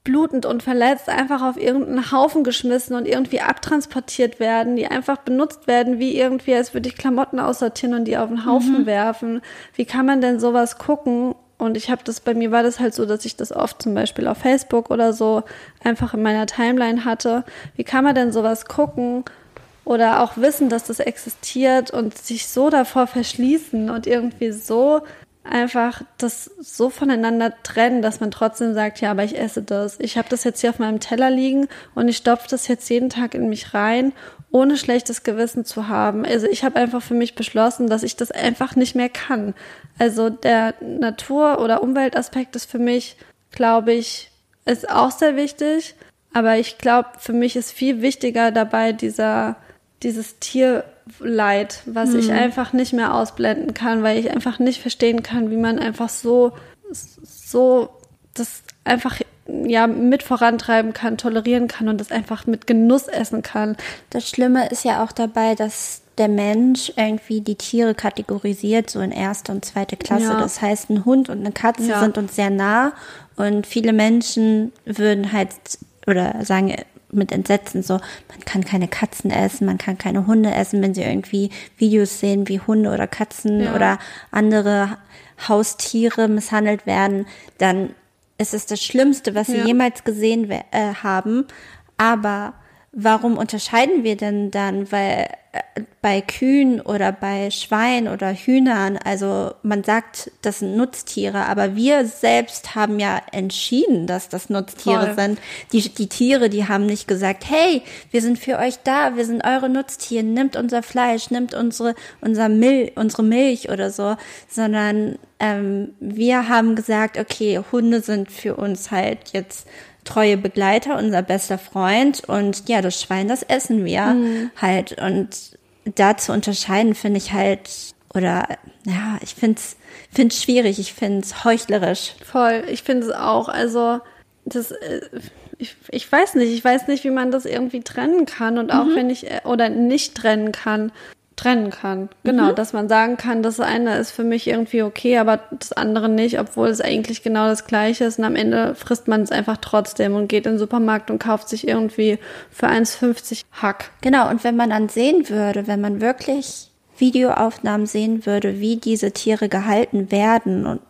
blutend und verletzt einfach auf irgendeinen Haufen geschmissen und irgendwie abtransportiert werden, die einfach benutzt werden, wie irgendwie, als würde ich Klamotten aussortieren und die auf den Haufen mhm. werfen. Wie kann man denn sowas gucken und ich habe das, bei mir war das halt so, dass ich das oft zum Beispiel auf Facebook oder so einfach in meiner Timeline hatte. Wie kann man denn sowas gucken oder auch wissen, dass das existiert und sich so davor verschließen und irgendwie so einfach das so voneinander trennen, dass man trotzdem sagt, ja, aber ich esse das. Ich habe das jetzt hier auf meinem Teller liegen und ich stopfe das jetzt jeden Tag in mich rein ohne schlechtes Gewissen zu haben. Also ich habe einfach für mich beschlossen, dass ich das einfach nicht mehr kann. Also der Natur- oder Umweltaspekt ist für mich, glaube ich, ist auch sehr wichtig. Aber ich glaube, für mich ist viel wichtiger dabei dieser, dieses Tierleid, was hm. ich mhm. einfach nicht mehr ausblenden kann, weil ich einfach nicht verstehen kann, wie man einfach so, so das einfach ja mit vorantreiben kann, tolerieren kann und das einfach mit Genuss essen kann. Das Schlimme ist ja auch dabei, dass der Mensch irgendwie die Tiere kategorisiert, so in erste und zweite Klasse. Ja. Das heißt, ein Hund und eine Katze ja. sind uns sehr nah und viele Menschen würden halt oder sagen mit Entsetzen so, man kann keine Katzen essen, man kann keine Hunde essen, wenn sie irgendwie Videos sehen, wie Hunde oder Katzen ja. oder andere Haustiere misshandelt werden, dann es ist das Schlimmste, was sie jemals gesehen äh, haben. Aber warum unterscheiden wir denn dann? Weil äh, bei Kühen oder bei Schweinen oder Hühnern, also man sagt, das sind Nutztiere, aber wir selbst haben ja entschieden, dass das Nutztiere Voll. sind. Die, die Tiere, die haben nicht gesagt, hey, wir sind für euch da, wir sind eure Nutztiere, nimmt unser Fleisch, nimmt unsere, unser Mil unsere Milch oder so, sondern ähm, wir haben gesagt, okay, Hunde sind für uns halt jetzt treue Begleiter, unser bester Freund. Und ja, das Schwein, das essen wir halt. Und da zu unterscheiden finde ich halt oder ja, ich finde es find's schwierig, ich finde es heuchlerisch. Voll, ich finde es auch. Also, das, äh, ich, ich weiß nicht, ich weiß nicht, wie man das irgendwie trennen kann. Und auch wenn ich, äh, oder nicht trennen kann, trennen kann. Genau, dass man sagen kann, das eine ist für mich irgendwie okay, aber das andere nicht, obwohl es eigentlich genau das gleiche ist und am Ende frisst man es einfach trotzdem und geht in den Supermarkt und kauft sich irgendwie für 1,50 Hack. Genau, und wenn man dann sehen würde, wenn man wirklich Videoaufnahmen sehen würde, wie diese Tiere gehalten werden und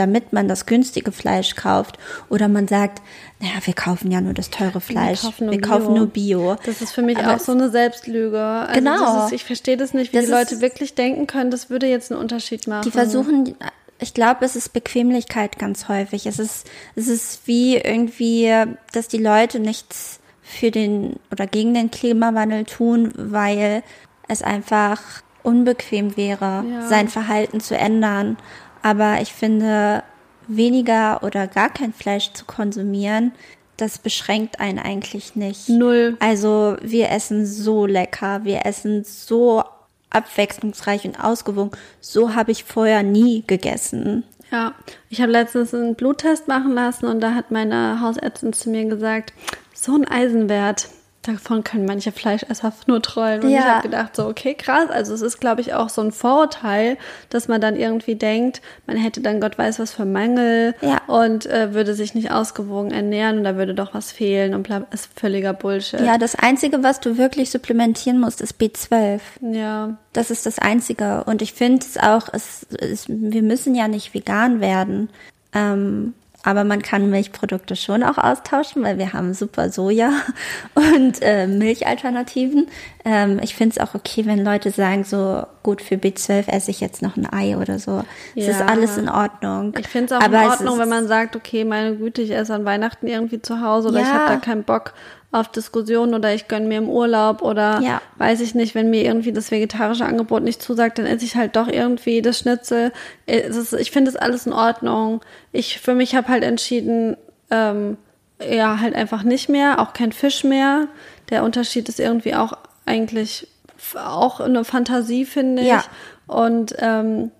damit man das günstige Fleisch kauft oder man sagt, naja, wir kaufen ja nur das teure Fleisch, wir kaufen nur, Bio. Das ist für mich Aber auch so eine Selbstlüge. Also Genau. Ist, ich verstehe das nicht, wie Das die Leute ist- wirklich denken können, das würde jetzt einen Unterschied machen. Die versuchen, ich glaube, es ist Bequemlichkeit ganz häufig. Es ist, es ist wie irgendwie, dass die Leute nichts für den oder gegen den Klimawandel tun, weil es einfach unbequem wäre, Ja. sein Verhalten zu ändern. Aber ich finde, weniger oder gar kein Fleisch zu konsumieren, das beschränkt einen eigentlich nicht. Null. Also wir essen so lecker, wir essen so abwechslungsreich und ausgewogen. So habe ich vorher nie gegessen. Ja, ich habe letztens einen Bluttest machen lassen und da hat meine Hausärztin zu mir gesagt, so ein Eisenwert, davon können manche Fleischesser nur träumen. Und Ja. ich habe gedacht, so, okay, krass. Also es ist, glaube ich, auch so ein Vorurteil, dass man dann irgendwie denkt, man hätte dann Gott weiß was für Mängel Ja. und äh, würde sich nicht ausgewogen ernähren und da würde doch was fehlen und bla, ist völliger Bullshit. Ja, das Einzige, was du wirklich supplementieren musst, ist B12. ja. Das ist das Einzige. Und ich finde es auch, es, es, wir müssen ja nicht vegan werden. Ähm, aber man kann Milchprodukte schon auch austauschen, weil wir haben super Soja und äh, Milchalternativen. Ähm, ich finde es auch okay, wenn Leute sagen, so gut für B12 esse ich jetzt noch ein Ei oder so. Es ist Ja. alles in Ordnung. Ich finde es auch Aber in Ordnung, wenn man sagt, okay, meine Güte, ich esse an Weihnachten irgendwie zu Hause oder ich Ja. habe da keinen Bock auf Diskussionen oder ich gönne mir im Urlaub oder Ja. weiß ich nicht, wenn mir irgendwie das vegetarische Angebot nicht zusagt, dann esse ich halt doch irgendwie das Schnitzel. Es ist, ich finde das alles in Ordnung. Ich für mich habe halt entschieden, ähm, ja, halt einfach nicht mehr, auch kein Fisch mehr. Der Unterschied ist irgendwie auch eigentlich auch eine Fantasie, finde ich. Ja. Und ähm,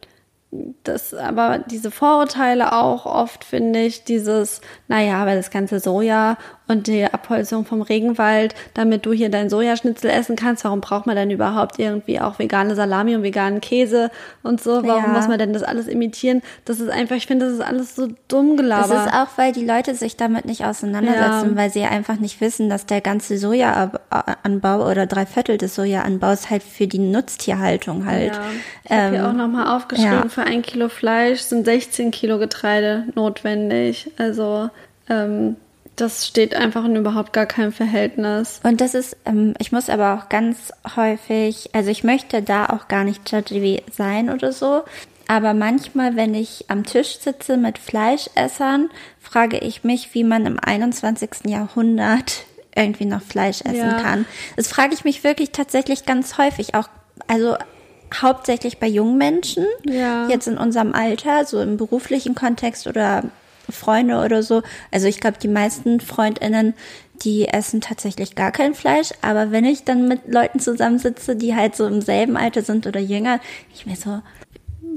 das, aber diese Vorurteile auch oft, finde ich, dieses, naja, aber das ganze Soja und die Abholzung vom Regenwald, damit du hier dein Sojaschnitzel essen kannst, warum braucht man denn überhaupt irgendwie auch vegane Salami und veganen Käse und so? Warum Ja. muss man denn das alles imitieren? Das ist einfach, ich finde, das ist alles so dumm gelabert. Das ist auch, weil die Leute sich damit nicht auseinandersetzen, Ja. weil sie einfach nicht wissen, dass der ganze Sojaanbau oder drei Viertel des Sojaanbaus halt für die Nutztierhaltung halt. Ja. Ich habe hier ähm, auch nochmal aufgeschrieben, ja. für ein Kilo Fleisch sind 16 Kilo Getreide notwendig. Also ähm, das steht einfach in überhaupt gar keinem Verhältnis. Und das ist, ähm, ich muss aber auch ganz häufig, also ich möchte da auch gar nicht judgy sein oder so, aber manchmal, wenn ich am Tisch sitze mit Fleischessern, frage ich mich, wie man im 21. Jahrhundert irgendwie noch Fleisch essen Ja. kann. Das frage ich mich wirklich tatsächlich ganz häufig, auch, also hauptsächlich bei jungen Menschen, Ja. jetzt in unserem Alter, so im beruflichen Kontext oder Freunde oder so. Also ich glaube, die meisten Freundinnen, die essen tatsächlich gar kein Fleisch. Aber wenn ich dann mit Leuten zusammensitze, die halt so im selben Alter sind oder jünger, ich mir so,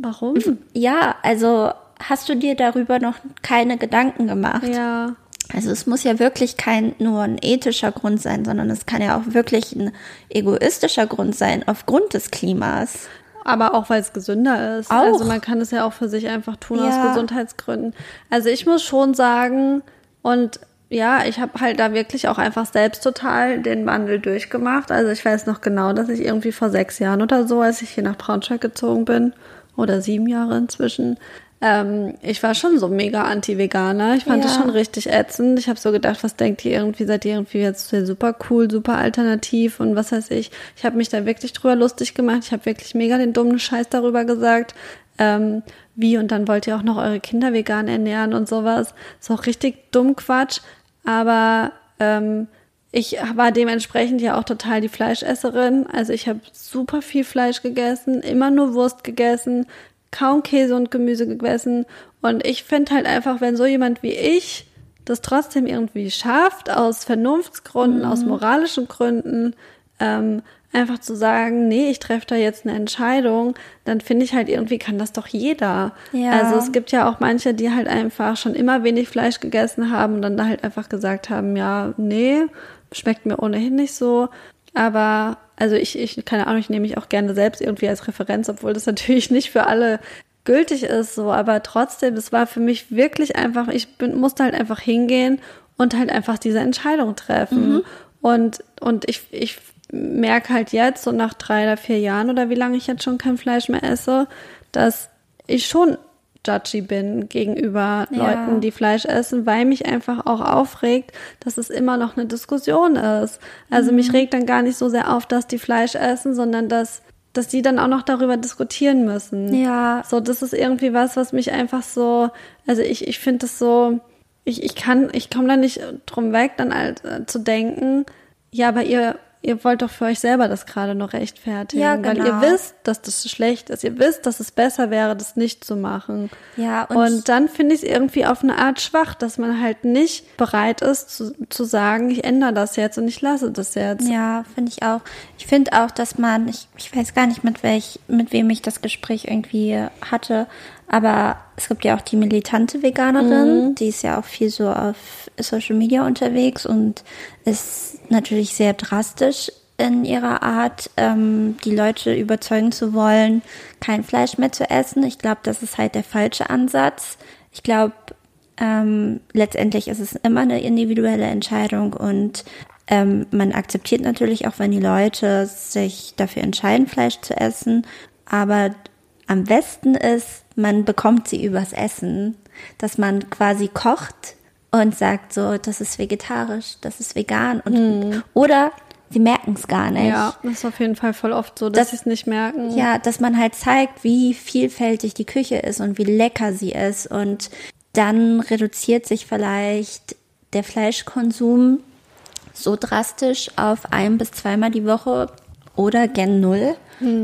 Warum? ja, also hast du dir darüber noch keine Gedanken gemacht? Ja. Also es muss ja wirklich kein nur ein ethischer Grund sein, sondern es kann ja auch wirklich ein egoistischer Grund sein aufgrund des Klimas. Aber auch weil es gesünder ist. Auch. Also man kann es ja auch für sich einfach tun Ja. aus Gesundheitsgründen. Also ich muss schon sagen, und ja, ich habe halt da wirklich auch einfach selbst total den Wandel durchgemacht. Also ich weiß noch genau, dass ich irgendwie vor sechs Jahren oder so, als ich hier nach Braunschweig gezogen bin, oder sieben Jahre inzwischen, ähm, ich war schon so mega anti-Veganer. Ich fand Ja. das schon richtig ätzend. Ich habe so gedacht, was denkt ihr irgendwie, seid ihr irgendwie jetzt super cool, super alternativ und was weiß ich. Ich habe mich da wirklich drüber lustig gemacht. Ich habe wirklich mega den dummen Scheiß darüber gesagt. Ähm, wie und dann wollt ihr auch noch eure Kinder vegan ernähren und sowas. Ist auch richtig dumm Quatsch. Aber ähm, ich war dementsprechend ja auch total die Fleischesserin. Also ich habe super viel Fleisch gegessen, immer nur Wurst gegessen, kaum Käse und Gemüse gegessen. Und ich finde halt einfach, wenn so jemand wie ich das trotzdem irgendwie schafft, aus Vernunftsgründen, aus moralischen Gründen, ähm, einfach zu sagen, nee, ich treffe da jetzt eine Entscheidung, dann finde ich halt irgendwie kann das doch jeder. Ja. Also es gibt ja auch manche, die halt einfach schon immer wenig Fleisch gegessen haben und dann da halt einfach gesagt haben, ja, nee, schmeckt mir ohnehin nicht so. Aber also ich, ich keine Ahnung, ich nehme mich auch gerne selbst irgendwie als Referenz, obwohl das natürlich nicht für alle gültig ist, so, aber trotzdem, es war für mich wirklich einfach, ich bin, musste halt einfach hingehen und halt einfach diese Entscheidung treffen. Und, und ich, ich merke halt jetzt, so nach drei oder vier Jahren oder wie lange ich jetzt schon kein Fleisch mehr esse, dass ich schon judgy bin gegenüber Ja. Leuten, die Fleisch essen, weil mich einfach auch aufregt, dass es immer noch eine Diskussion ist. Also mich regt dann gar nicht so sehr auf, dass die Fleisch essen, sondern dass dass die dann auch noch darüber diskutieren müssen. Ja. So, das ist irgendwie was, was mich einfach so, also ich, ich finde das so, ich, ich kann, ich komme da nicht drum weg, dann halt äh, zu denken, ja, aber ihr, ihr wollt doch für euch selber das gerade noch rechtfertigen, Ja, weil ihr genau. wisst, dass das schlecht ist, ihr wisst, dass es besser wäre, das nicht zu machen. Ja, und, Und dann finde ich es irgendwie auf eine Art schwach, dass man halt nicht bereit ist zu, zu sagen, ich ändere das jetzt und ich lasse das jetzt. ja, finde ich auch. Ich finde auch, dass man, ich, ich weiß gar nicht, mit welch, mit wem ich das Gespräch irgendwie hatte, aber es gibt ja auch die militante Veganerin, die ist ja auch viel so auf Social Media unterwegs und ist natürlich sehr drastisch in ihrer Art, ähm, die Leute überzeugen zu wollen, kein Fleisch mehr zu essen. Ich glaube, das ist halt der falsche Ansatz. Ich glaube, ähm, letztendlich ist es immer eine individuelle Entscheidung und ähm, man akzeptiert natürlich auch, wenn die Leute sich dafür entscheiden, Fleisch zu essen. Aber am besten ist, man bekommt sie übers Essen, dass man quasi kocht und sagt so, das ist vegetarisch, das ist vegan und oder sie merken es gar nicht. Ja, das ist auf jeden Fall voll oft so, dass Das- sie es nicht merken. Ja, dass man halt zeigt, wie vielfältig die Küche ist und wie lecker sie ist. Und dann reduziert sich vielleicht der Fleischkonsum so drastisch auf ein bis zweimal die Woche oder gen Null,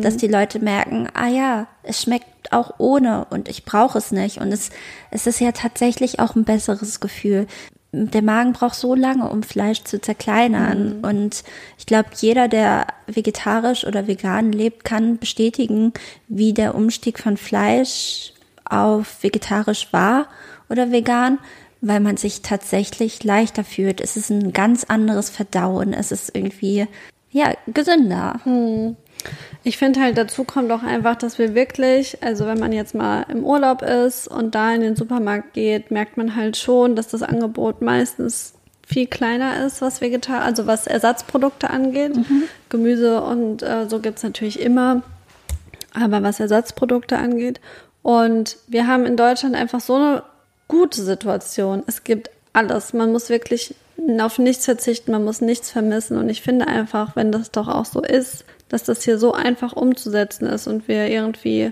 dass die Leute merken, ah ja, es schmeckt auch ohne und ich brauche es nicht. Und es, es ist ja tatsächlich auch ein besseres Gefühl. Der Magen braucht so lange, um Fleisch zu zerkleinern. Und ich glaube, jeder, der vegetarisch oder vegan lebt, kann bestätigen, wie der Umstieg von Fleisch auf vegetarisch war oder vegan, weil man sich tatsächlich leichter fühlt. Es ist ein ganz anderes Verdauen. Es ist irgendwie, ja, gesünder. Ich finde halt dazu kommt auch einfach, dass wir wirklich, also wenn man jetzt mal im Urlaub ist und da in den Supermarkt geht, merkt man halt schon, dass das Angebot meistens viel kleiner ist, was Vegetar, also was Ersatzprodukte angeht. Gemüse und äh, so gibt's natürlich immer, aber was Ersatzprodukte angeht. Und wir haben in Deutschland einfach so eine gute Situation. Es gibt alles. Man muss wirklich auf nichts verzichten, man muss nichts vermissen. Und ich finde einfach, wenn das doch auch so ist, dass das hier so einfach umzusetzen ist und wir irgendwie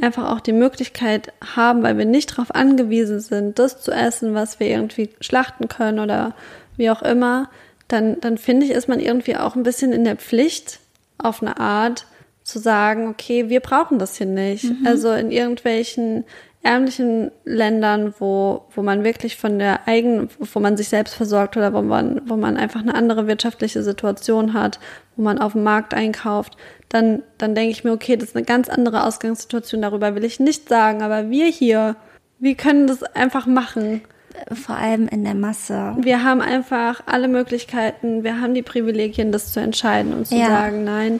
einfach auch die Möglichkeit haben, weil wir nicht darauf angewiesen sind, das zu essen, was wir irgendwie schlachten können oder wie auch immer, dann, dann finde ich, ist man irgendwie auch ein bisschen in der Pflicht, auf eine Art zu sagen, okay, wir brauchen das hier nicht. Also in irgendwelchen ärmlichen Ländern, wo, wo man wirklich von der eigenen, wo man sich selbst versorgt oder wo man, wo man einfach eine andere wirtschaftliche Situation hat, wo man auf dem Markt einkauft, dann, dann denke ich mir, okay, das ist eine ganz andere Ausgangssituation, darüber will ich nicht sagen, aber wir hier, wir können das einfach machen. Vor allem in der Masse. Wir haben einfach alle Möglichkeiten, wir haben die Privilegien, das zu entscheiden und zu Ja. sagen, nein,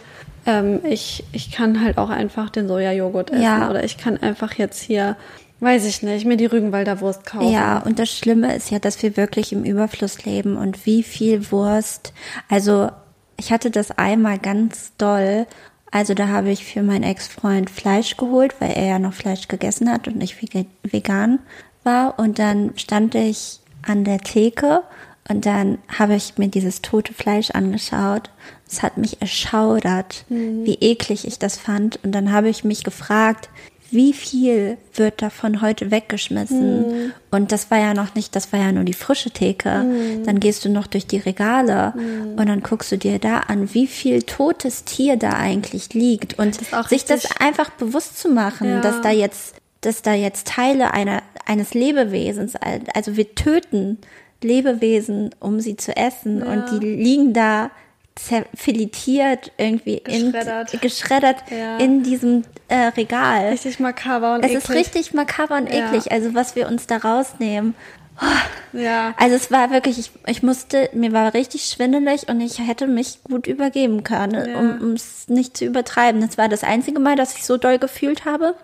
ähm, ich, ich kann halt auch einfach den Sojajoghurt essen Ja. oder ich kann einfach jetzt hier, weiß ich nicht, mir die Rügenwalder Wurst kaufen. Ja, und das Schlimme ist ja, dass wir wirklich im Überfluss leben und wie viel Wurst. Also ich hatte das einmal ganz doll, Also da habe ich für meinen Ex-Freund Fleisch geholt, weil er ja noch Fleisch gegessen hat und nicht vegan war. Und dann stand ich an der Theke und dann habe ich mir dieses tote Fleisch angeschaut. Es hat mich erschaudert, mhm. wie eklig ich das fand. Und dann habe ich mich gefragt, wie viel wird davon heute weggeschmissen? Mm. Und das war ja noch nicht, das war ja nur die frische Theke. Mm. Dann gehst du noch durch die Regale mm. und dann guckst du dir da an, wie viel totes Tier da eigentlich liegt und sich das einfach bewusst zu machen, ja. dass da jetzt, dass da jetzt Teile einer, eines Lebewesens, also wir töten Lebewesen, um sie zu essen ja. und die liegen da zerfiletiert irgendwie geschreddert, in, geschreddert ja. in diesem äh, Regal. Richtig makaber und es eklig. Es ist richtig makaber und ja. eklig, also was wir uns da rausnehmen. Oh. Ja. Also es war wirklich, ich, ich musste, mir war richtig schwindelig und ich hätte mich gut übergeben können, ja. um es nicht zu übertreiben. Das war das einzige Mal, dass ich so doll gefühlt habe,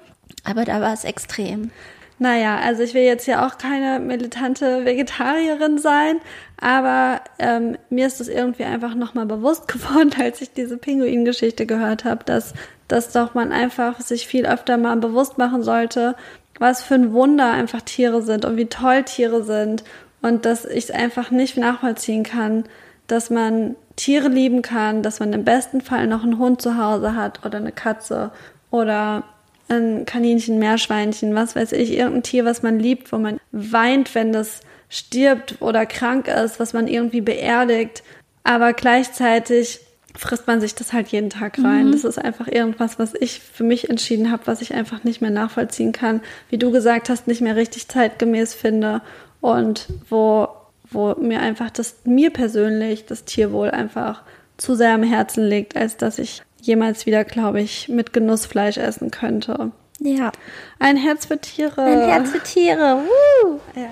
aber da war es extrem. Naja, also ich will jetzt ja auch keine militante Vegetarierin sein, aber ähm, mir ist das irgendwie einfach nochmal bewusst geworden, als ich diese Pinguin-Geschichte gehört habe, dass, dass doch man einfach sich viel öfter mal bewusst machen sollte, was für ein Wunder einfach Tiere sind und wie toll Tiere sind und dass ich es einfach nicht nachvollziehen kann, dass man Tiere lieben kann, dass man im besten Fall noch einen Hund zu Hause hat oder eine Katze oder ein Kaninchen, Meerschweinchen, was weiß ich, irgendein Tier, was man liebt, wo man weint, wenn das stirbt oder krank ist, was man irgendwie beerdigt. Aber gleichzeitig frisst man sich das halt jeden Tag rein. Mhm. Das ist einfach irgendwas, was ich für mich entschieden habe, was ich einfach nicht mehr nachvollziehen kann. Wie du gesagt hast, nicht mehr richtig zeitgemäß finde und wo, wo mir einfach das, mir persönlich das Tierwohl einfach zu sehr am Herzen liegt, als dass ich jemals wieder, glaube ich, mit Genuss Fleisch essen könnte. Ja. Ein Herz für Tiere. Ein Herz für Tiere. Woo. Ja.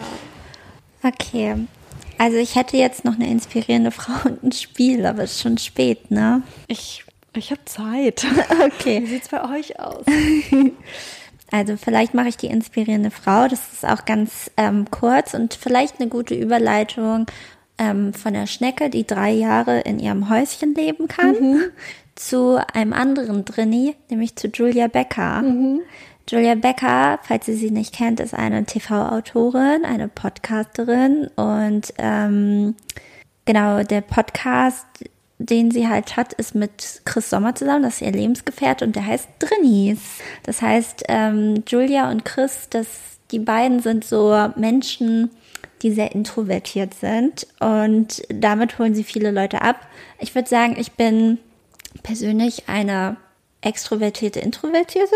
Okay. Also ich hätte jetzt noch eine inspirierende Frau und ein Spiel, aber es ist schon spät, ne? Ich, ich habe Zeit. Okay. Wie sieht's bei euch aus? Also vielleicht mache ich die inspirierende Frau. Das ist auch ganz ähm, kurz und vielleicht eine gute Überleitung ähm, von der Schnecke, die drei Jahre in ihrem Häuschen leben kann, mhm. Zu einem anderen Drini, nämlich zu Julia Becker. Mhm. Julia Becker, falls ihr sie nicht kennt, ist eine TV-Autorin, eine Podcasterin und ähm, genau der Podcast, den sie halt hat, ist mit Chris Sommer zusammen, das ist ihr Lebensgefährt und der heißt Drinnies. Das heißt, ähm, Julia und Chris, das, die beiden sind so Menschen, die sehr introvertiert sind und damit holen sie viele Leute ab. Ich würde sagen, ich bin persönlich eine extrovertierte, introvertierte.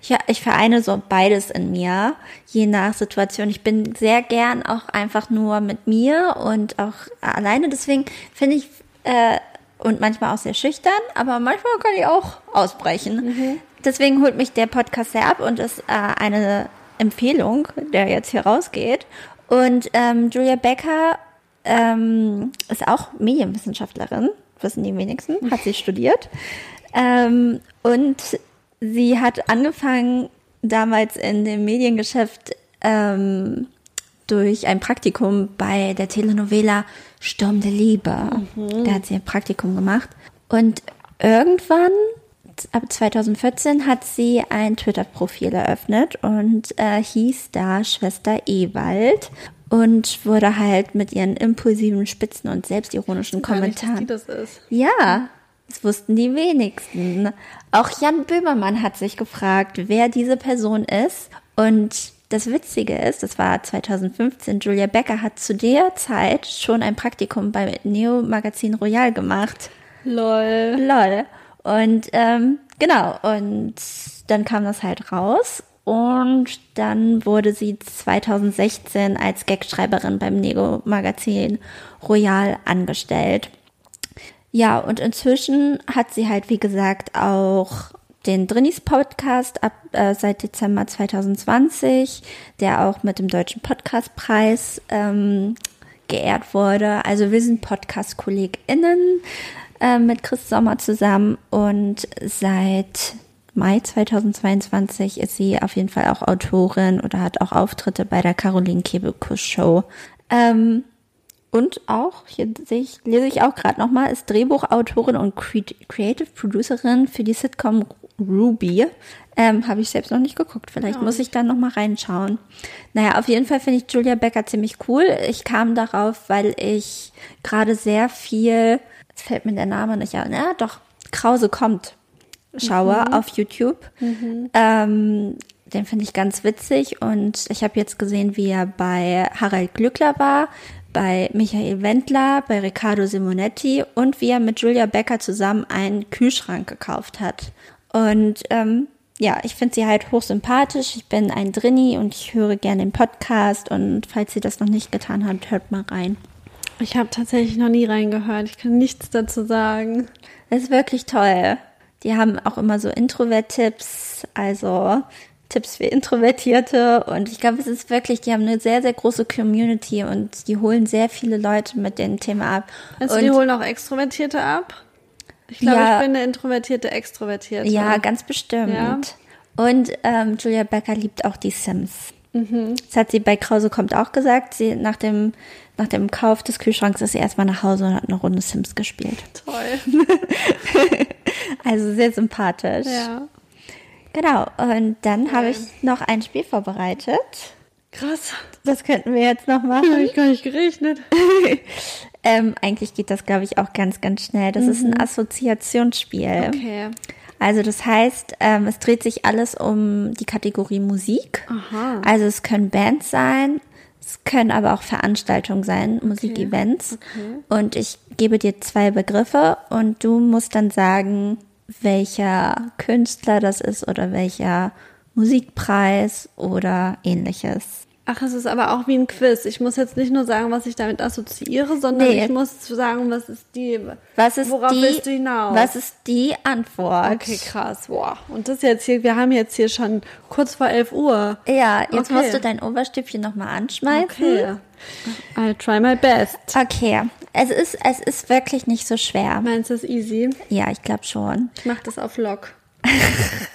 Ich, ich vereine so beides in mir, je nach Situation. Ich bin sehr gern auch einfach nur mit mir und auch alleine. Deswegen finde ich, äh, und manchmal auch sehr schüchtern, aber manchmal kann ich auch ausbrechen. Mhm. Deswegen holt mich der Podcast sehr ab und ist äh, eine Empfehlung, der jetzt hier rausgeht. Und ähm, Julia Becker ähm, ist auch Medienwissenschaftlerin, wissen die wenigsten, hat sie studiert. Ähm, und sie hat angefangen damals in dem Mediengeschäft ähm, durch ein Praktikum bei der Telenovela Sturm der Liebe. Mhm. Da hat sie ein Praktikum gemacht. Und irgendwann, ab 2014, hat sie ein Twitter-Profil eröffnet und äh, hieß da Schwester Ewald und wurde halt mit ihren impulsiven, spitzen und selbstironischen Kommentaren. Nicht, das ist. Ja, das wussten die wenigsten. Auch Jan Böhmermann hat sich gefragt, wer diese Person ist. Und das Witzige ist, das war 2015, Julia Becker hat zu der Zeit schon ein Praktikum beim Neo Magazin Royal gemacht. Lol. Lol. Und ähm, genau, und dann kam das halt raus. Und dann wurde sie 2016 als Gagschreiberin beim Nego Magazin Royal angestellt. Ja, und inzwischen hat sie halt, wie gesagt, auch den Drinis Podcast ab äh, seit Dezember 2020, der auch mit dem Deutschen Podcastpreis ähm, geehrt wurde. Also wir sind Podcast-KollegInnen äh, mit Chris Sommer zusammen und seit Mai 2022 ist sie auf jeden Fall auch Autorin oder hat auch Auftritte bei der Caroline Kebekus Show. Ähm, und auch, hier sehe ich, lese ich auch gerade nochmal, ist Drehbuchautorin und Creative Producerin für die Sitcom Ruby. Ähm, Habe ich selbst noch nicht geguckt. Vielleicht muss ich dann nochmal reinschauen. Naja, auf jeden Fall finde ich Julia Becker ziemlich cool. Ich kam darauf, weil ich gerade sehr viel, jetzt fällt mir der Name nicht an, ja doch, Krause kommt, schaue auf YouTube. Ähm, den finde ich ganz witzig und ich habe jetzt gesehen, wie er bei Harald Glückler war, bei Michael Wendler, bei Riccardo Simonetti und wie er mit Julia Becker zusammen einen Kühlschrank gekauft hat. Und ähm, ja, ich finde sie halt hochsympathisch. Ich bin ein Drinni und ich höre gerne den Podcast. Und falls ihr das noch nicht getan habt, hört mal rein. Ich habe tatsächlich noch nie reingehört. Ich kann nichts dazu sagen. Das ist wirklich toll. Die haben auch immer so Introvert-Tipps, also Tipps für Introvertierte. Und ich glaube, es ist wirklich, die haben eine sehr, sehr große Community und die holen sehr viele Leute mit dem Thema ab. Also und die holen auch Extrovertierte ab? Ich glaube, Ja. ich bin eine introvertierte Extrovertierte. Ja, ganz bestimmt. Ja. Und ähm, Julia Becker liebt auch die Sims. Mhm. Das hat sie bei Krause kommt auch gesagt. Sie nach dem nach dem Kauf des Kühlschranks ist sie erstmal nach Hause und hat eine Runde Sims gespielt. Toll. Also sehr sympathisch. ja. Genau. Und dann habe ich noch ein Spiel vorbereitet. Krass. Das könnten wir jetzt noch Habe machen. ich gar nicht gerechnet. ähm, eigentlich geht das, glaube ich, auch ganz, ganz schnell. Das ist ein Assoziationsspiel. Okay. Also das heißt, ähm, es dreht sich alles um die Kategorie Musik. Aha. Also es können Bands sein, es können aber auch Veranstaltungen sein, Musikevents. Und ich gebe dir zwei Begriffe und du musst dann sagen, welcher Künstler das ist oder welcher Musikpreis oder ähnliches. Ach, es ist aber auch wie ein Quiz. Ich muss jetzt nicht nur sagen, was ich damit assoziiere, sondern Nee. ich muss sagen, was ist die. Was ist Worauf die, willst du hinaus? Was ist die Antwort? Okay, krass. Wow. Und das jetzt hier, wir haben jetzt hier schon kurz vor 11 Uhr. Ja, jetzt Okay. musst du dein Oberstübchen nochmal anschmeißen. Okay. I'll try my best. Okay, es ist, es ist wirklich nicht so schwer. Meinst du es easy? Ja, ich glaube schon. Ich mach das auf Lock.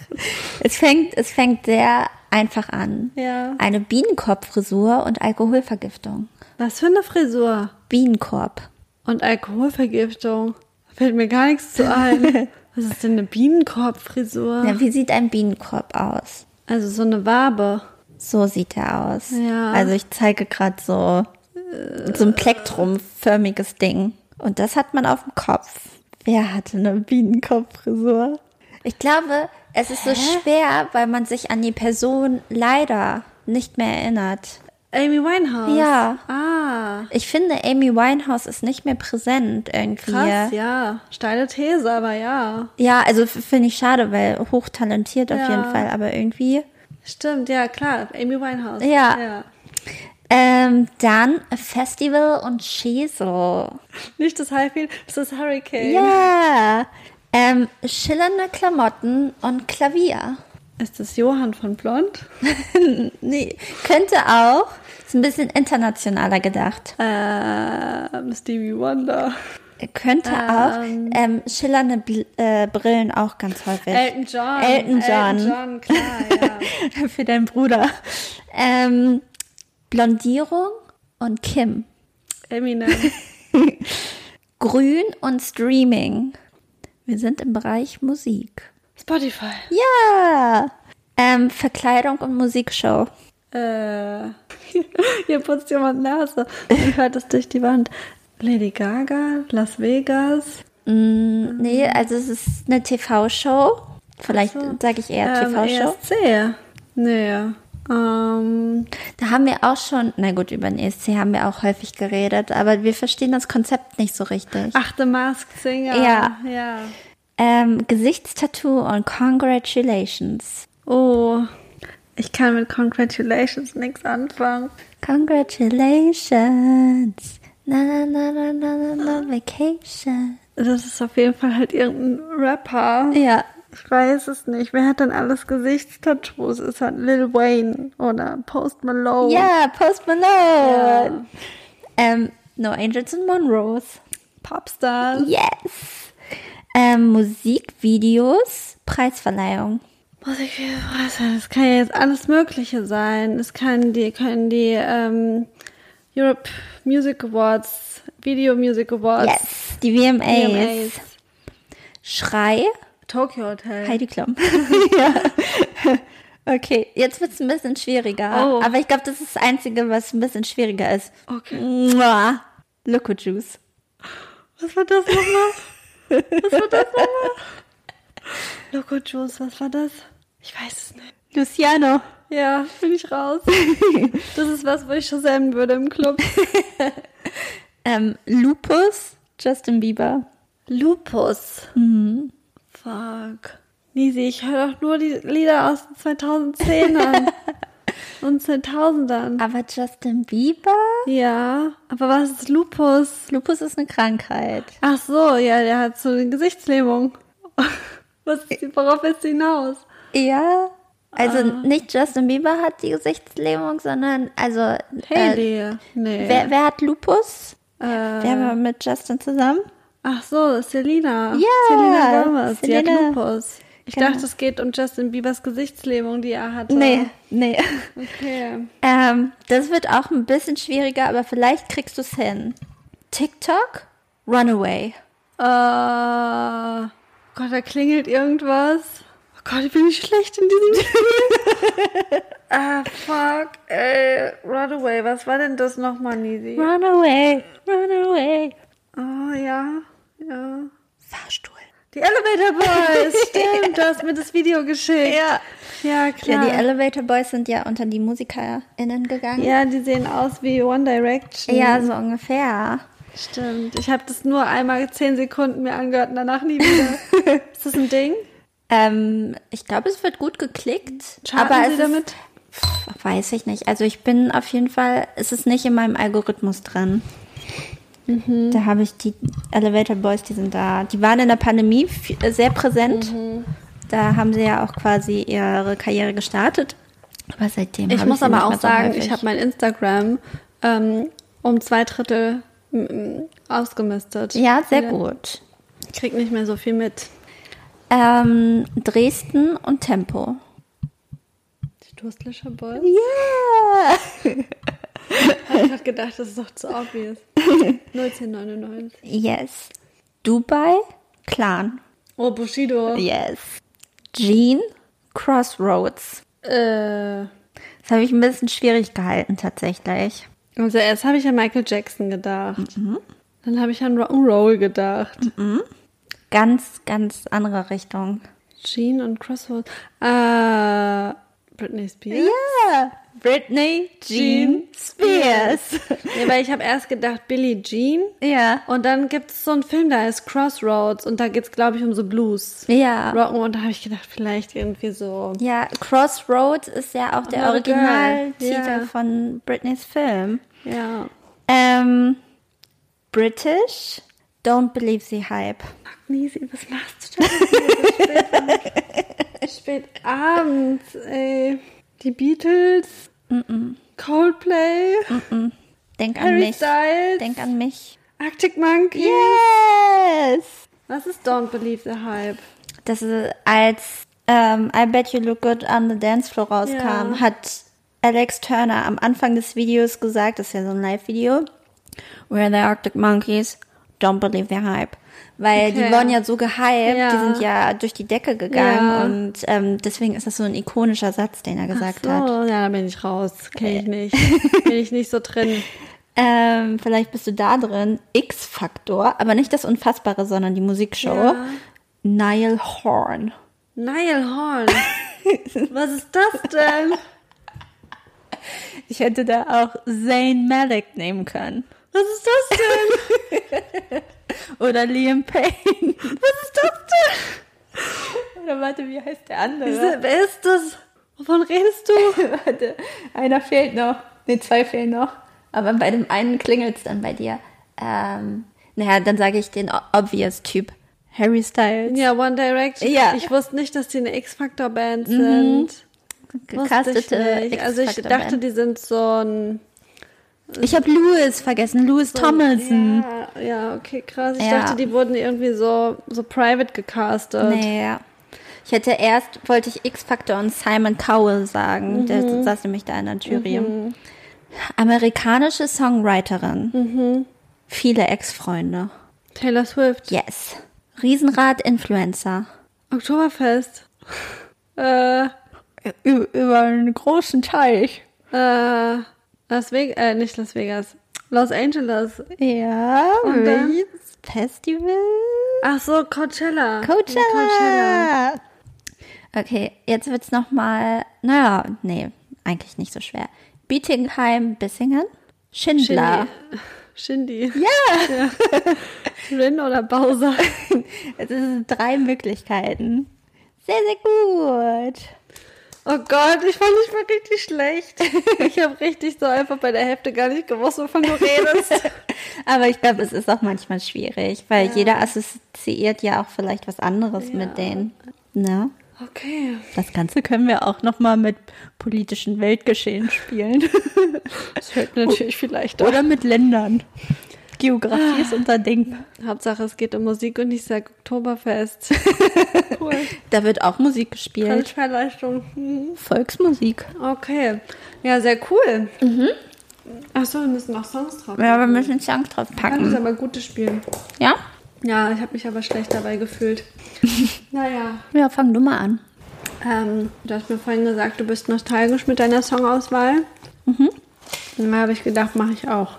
Es fängt, es fängt sehr einfach an. Ja. Eine Bienenkorbfrisur und Alkoholvergiftung. Was für eine Frisur? Bienenkorb. Und Alkoholvergiftung. Da fällt mir gar nichts zu ein. Was ist denn eine Bienenkorbfrisur? Ja, wie sieht ein Bienenkorb aus? Also so eine Wabe. So sieht er aus. Ja. Also ich zeige gerade so, so ein plektrumförmiges Ding. Und das hat man auf dem Kopf. Wer hatte eine Bienenkorbfrisur? Ich glaube, es ist so schwer, weil man sich an die Person leider nicht mehr erinnert. Amy Winehouse. Ja. Ah. Ich finde, Amy Winehouse ist nicht mehr präsent irgendwie. Krass, ja. Steile These, aber ja. Ja, also finde ich schade, weil hochtalentiert auf Ja. jeden Fall, aber irgendwie. Stimmt, ja, klar. Amy Winehouse. Ja. ja. Ähm, dann Festival und Schesel. Nicht das Highfield, das ist Hurricane. Ja. Ähm, schillernde Klamotten und Klavier. Ist das Johann von Blond? Nee, könnte auch. Ist ein bisschen internationaler gedacht. Ähm, Stevie Wonder. Könnte auch. Ähm, schillernde Bl äh, Brillen auch ganz häufig. Elton John. Elton John. Elton John, klar, ja. Für deinen Bruder. Ähm, Blondierung und Kim. Eminem. Grün und Streaming. Wir sind im Bereich Musik. Spotify. Ja. Ähm, Verkleidung und Musikshow. Äh, hier putzt jemand Nase und hört es durch die Wand. Lady Gaga, Las Vegas. Mm, nee, also es ist eine TV-Show. Vielleicht sage ich eher Ähm, TV-Show. ESC. Nee. Ähm, Da haben wir auch schon, na gut, über den ESC haben wir auch häufig geredet, aber wir verstehen das Konzept nicht so richtig. ach, The Masked Singer. Ja. Ja. Ähm, Gesichtstattoo und Congratulations. Oh, ich kann mit Congratulations nichts anfangen. Congratulations. Na, na, na, na, na, na, na, vacation. Das ist auf jeden Fall halt irgendein Rapper. Ja, Ich weiß es nicht. Wer hat denn alles Gesichtstattoos? Ist halt Lil Wayne oder Post Malone? ja, Post Malone. Ja. Ähm, No Angels and Monroes. Popstars. Yes. Ähm, Musikvideos, Preisverleihung. Musikvideos, das kann ja jetzt alles Mögliche sein. Es kann die, können die ähm, Europe Music Awards, Video Music Awards. Yes, die VMAs. VMAs. Schrei, Tokyo Hotel. Heidi Klum. ja. Okay, jetzt wird's ein bisschen schwieriger. Oh. Aber ich glaube, das ist das Einzige, was ein bisschen schwieriger ist. Okay. Mua. Loco Juice. Was war das nochmal? Was war das nochmal? Loco Juice, was war das? Ich weiß es nicht. Luciano. Ja, bin ich raus. Das ist was, wo ich schon senden würde im Club. Ähm, Lupus, Justin Bieber. Lupus. Mhm. Fuck. Nisi, ich höre doch nur die Lieder aus den 2010ern. Und 2000ern. Aber Justin Bieber? Ja, aber was ist Lupus? Lupus ist eine Krankheit. Ach so, ja, der hat so eine Gesichtslähmung. Was ist, worauf ist sie hinaus? Ja. Also Ah. nicht Justin Bieber hat die Gesichtslähmung, sondern also äh, Haley. nee. wer, wer hat Lupus? äh, Wer war mit Justin zusammen? Ach so, Selina. Ja, Selina Gomez, die hat Selena. Lupus. Ich Genau. dachte, es geht um Justin Biebers Gesichtslähmung, die er hatte. Nee, nee. Okay. ähm, das wird auch ein bisschen schwieriger, aber vielleicht kriegst du es hin. TikTok? Runaway. Äh, Gott, da klingelt irgendwas. Oh Gott, ich bin nicht schlecht in diesem Spiel. ah, fuck. Ey, Runaway, was war denn das nochmal, Nisi? Runaway, runaway. Oh, ja, ja. Fahrstuhl. Die Elevator Boys, stimmt, du hast mir das Video geschickt. Ja. Ja, Ja, klar. die Elevator Boys sind ja unter die MusikerInnen gegangen. Ja, die sehen aus wie One Direction. Ja, so ungefähr. Stimmt. Ich habe das nur einmal zehn Sekunden mir angehört und danach nie wieder. ist das ein Ding? Ähm, ich glaube, es wird gut geklickt. Charten aber Sie es damit? Ist, pff, weiß ich nicht. Also ich bin auf jeden Fall, es ist nicht in meinem Algorithmus drin. Mhm. Da habe ich die Elevator Boys, die sind da. Die waren in der Pandemie äh, sehr präsent. Mhm. Da haben sie ja auch quasi ihre Karriere gestartet. Aber seitdem Ich habe muss sie aber auch so sagen, häufig. ich habe mein Instagram ähm, um zwei Drittel ausgemistet. Ja, sehr Ja. gut. Ich krieg nicht mehr so viel mit. Ähm, Dresden und Tempo. Die Durstlöscher Boys? Yeah! Ich grad gedacht, das ist doch zu obvious. 1999. Yes. Dubai, Clan. Oh, Bushido. Yes. Jean, Crossroads. Äh, Das habe ich ein bisschen schwierig gehalten, tatsächlich. also erst habe ich an Michael Jackson gedacht. Dann habe ich an Rock'n'Roll gedacht. Ganz, ganz andere Richtung. Jean und Crossroads. Äh, Britney Spears? Ja. Britney Jean Spears. Nee, weil ich habe erst gedacht Billie Jean. Ja. Und dann gibt es so einen Film, da ist Crossroads und da geht es, glaube ich, um so Blues. Ja. Rocken und da habe ich gedacht, vielleicht irgendwie so. Ja, Crossroads ist ja auch der Girl. Originaltitel Ja. von Britneys Film. Ja. Ähm, British, Don't Believe the Hype. Nisi, was machst du so spät, spät abends, ey. Die Beatles, Coldplay, Denk an Harry mich. Styles, Denk an mich. Arctic Monkey. Yes! Was ist Don't Believe the Hype? Das ist, als ähm, I Bet You Look Good on the Dance Floor rauskam, Ja. hat Alex Turner am Anfang des Videos gesagt, das ist ja so ein Live-Video, We're the Arctic Monkeys, don't believe the hype. Weil die Okay. wurden ja so gehypt, Ja. die sind ja durch die Decke gegangen Ja. und ähm, deswegen ist das so ein ikonischer Satz, den er gesagt so, hat. ja, da bin ich raus. Kenn ich nicht. bin ich nicht so drin. Ähm, vielleicht bist du da drin. X-Faktor, aber nicht das Unfassbare, sondern die Musikshow. Ja. Niall Horn. Niall Horn. Was ist das denn? Ich hätte da auch Zayn Malik nehmen können. Was ist das denn? Oder Liam Payne. Was ist das denn? Oder warte, wie heißt der andere? Wer- Wer ist das? Wovon redest du? warte, einer fehlt noch. Ne, zwei fehlen noch. Aber bei dem einen klingelt's dann bei dir. Ähm, naja, dann sage ich den obvious Typ. Harry Styles. Ja, One Direction. Ja. Ich wusste nicht, dass die eine X-Factor-Band sind. Wusste ich Gecastete nicht. Also ich dachte, die sind so ein... Ich habe Louis vergessen. Louis Tomlinson. Ja, ja, okay, krass. Ich Ja. dachte, die wurden irgendwie so, so private gecastet. Nee, ja. Ich hätte erst, wollte ich X-Factor und Simon Cowell sagen. Der saß nämlich da in der Jury. Amerikanische Songwriterin. Mhm. Viele Ex-Freunde. Taylor Swift. Yes. Riesenrad-Influencer. Oktoberfest. äh, über einen großen Teich. äh, Las Vegas, äh, nicht Las Vegas. Los Angeles. Ja, Und dann? welches Festival? Ach so, Coachella. Coachella. Coachella. Okay, jetzt wird's noch mal, naja, nee, eigentlich nicht so schwer. Bietigheim, Bissingen, Schindler. Shindy. Ja. ja. Rin oder Bowser. Es sind drei Möglichkeiten. Sehr, sehr gut. Oh Gott, ich fand dich mal richtig schlecht. Ich habe richtig so einfach bei der Hälfte gar nicht gewusst, wovon du redest. Aber ich glaube, es ist auch manchmal schwierig, weil jeder assoziiert ja auch vielleicht was anderes Ja. mit denen. Ne? Okay. Das Ganze können wir auch noch mal mit politischen Weltgeschehen spielen. Das hört natürlich vielleicht Oder mit Ländern. Geografie ist unser Ding. Hauptsache, es geht um Musik und ich sag Oktoberfest. Cool. Da wird auch Musik gespielt. Mhm. Volksmusik. Okay. Ja, sehr cool. Ach so, wir müssen noch Songs drauf. Ja, wir müssen Songs drauf Kann es packen. aber gute spielen. Ja? Ja, ich habe mich aber schlecht dabei gefühlt. naja. Ja, fang du mal an. Ähm, du hast mir vorhin gesagt, du bist nostalgisch mit deiner Songauswahl. Mhm. Und da habe ich gedacht, mache ich auch.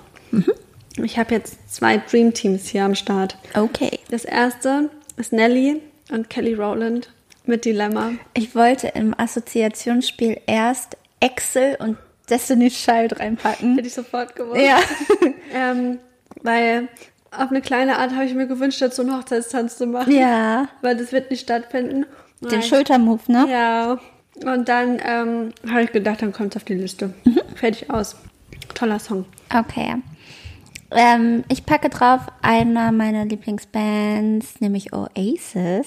Ich habe jetzt zwei Dream Teams hier am Start. Okay. Das erste ist Nelly und Kelly Rowland mit Dilemma. Ich wollte im Assoziationsspiel erst Excel und Destiny's Child reinpacken. Hätte ich sofort gewusst. Ja. Ähm, weil auf eine kleine Art habe ich mir gewünscht, dazu einen Hochzeitstanz zu machen. Ja. Weil das wird nicht stattfinden. Den Nein. Schultermove, ne? Ja. Und dann ähm, habe ich gedacht, dann kommt es auf die Liste. Fertig aus. Toller Song. Okay. Ähm, ich packe drauf einer meiner Lieblingsbands, nämlich Oasis.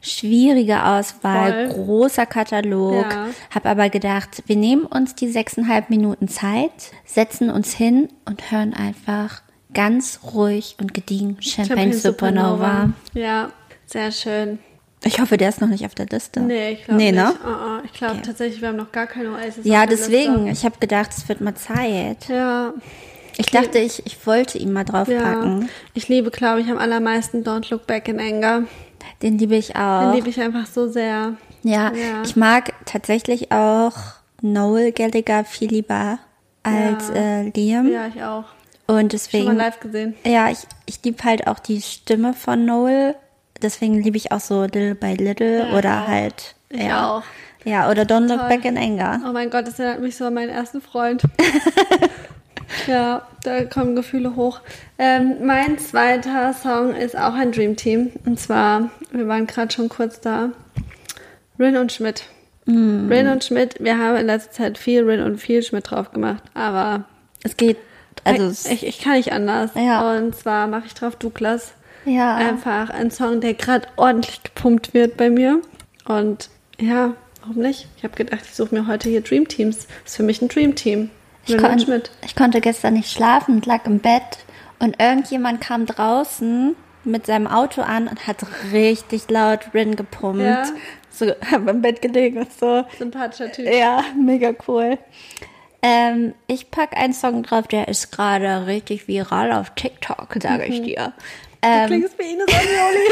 Schwierige Auswahl, Voll. großer Katalog. Ja. Hab aber gedacht, wir nehmen uns die sechseinhalb Minuten Zeit, setzen uns hin und hören einfach ganz ruhig und gediegen Champagne, Supernova. Ja, sehr schön. Ich hoffe, der ist noch nicht auf der Liste. Nee, ich glaube Nee, nicht. ne? Ah, ah. Ich glaube Okay. tatsächlich, wir haben noch gar keine Oasis. Ja, deswegen. Liste. Ich habe gedacht, es wird mal Zeit. Ja, Ich dachte, ich, ich wollte ihn mal ja. draufpacken. Ich liebe, glaube ich, am allermeisten Don't Look Back in Anger. Den liebe ich Den auch. liebe ich einfach so sehr. Ja, Ja. ich mag tatsächlich auch Noel Gallagher viel lieber als Ja. äh, Liam. Ja, ich auch. Und Schon mal deswegen, live gesehen. ja, ich, ich liebe halt auch die Stimme von Noel. Deswegen liebe ich auch so Little by Little Ja, oder auch. halt. Ich ja. auch. Ja, oder Don't Look Toll. Back in Anger. Oh mein Gott, das erinnert mich so an meinen ersten Freund. ja, da kommen Gefühle hoch. Ähm, mein zweiter Song ist auch ein Dream Team. Und zwar, wir waren gerade schon kurz da. Rin und Schmidt. Mm. Rin und Schmidt, wir haben in letzter Zeit viel Rin und viel Schmidt drauf gemacht. Aber Es geht, also, ich, ich kann nicht anders. Ja. Und zwar mache ich drauf Douglas. ja. Einfach ein Song, der gerade ordentlich gepumpt wird bei mir. Und ja, warum nicht? Ich habe gedacht, ich suche mir heute hier Dream Teams. Das ist für mich ein Dream Team. Ich, kon Schmidt. ich konnte gestern nicht schlafen und lag im Bett und irgendjemand kam draußen mit seinem Auto an und hat richtig laut Rin gepumpt. Ja. So, hab im Bett gelegen und so. Sympathischer Typ. Ja, mega cool. Ähm, ich pack einen Song drauf, der ist gerade richtig viral auf TikTok, sage ich dir. Du Ähm, klingst wie Ines Anioli.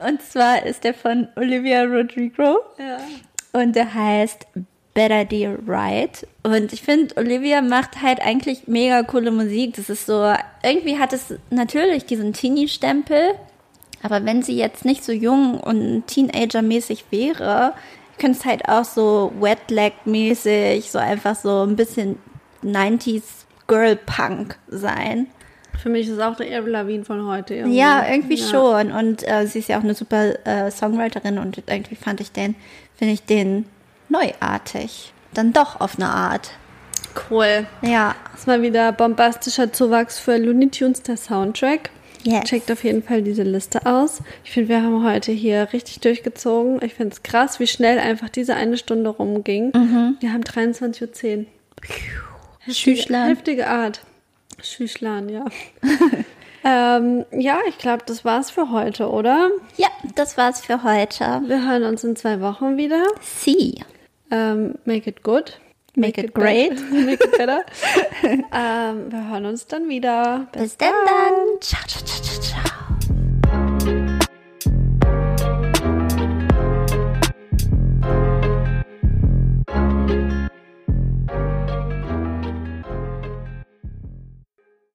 und zwar ist der von Olivia Rodrigo. ja. Und der heißt Better Dear Right. Und ich finde, Olivia macht halt eigentlich mega coole Musik. Das ist so, irgendwie hat es natürlich diesen Teenie-Stempel. Aber wenn sie jetzt nicht so jung und Teenager-mäßig wäre, könnte es halt auch so Wet-Leg-mäßig, so einfach so ein bisschen 90s Girl-Punk sein. Für mich ist es auch der Avril Lavigne von heute. Irgendwie. Ja, irgendwie Ja. schon. Und äh, sie ist ja auch eine super äh, Songwriterin und irgendwie fand ich den, finde ich den neuartig. Dann doch auf eine Art. Cool. Ja. Das ist mal wieder bombastischer Zuwachs für Looney Tunes, der Soundtrack. Yes. Checkt auf jeden Fall diese Liste aus. Ich finde, wir haben heute hier richtig durchgezogen. Ich finde es krass, wie schnell einfach diese eine Stunde rumging. Mhm. Wir haben 23.10 Uhr. Heftige, Schüchlein. heftige Art. Schüchlan, ja. ähm, ja, ich glaube, das war's für heute, oder? Ja, das war's für heute. Wir hören uns in zwei Wochen wieder. See. Ähm, make it good. Make it great. make it better. ähm, wir hören uns dann wieder. Bis, Bis dann. dann. Ciao, ciao, ciao, ciao.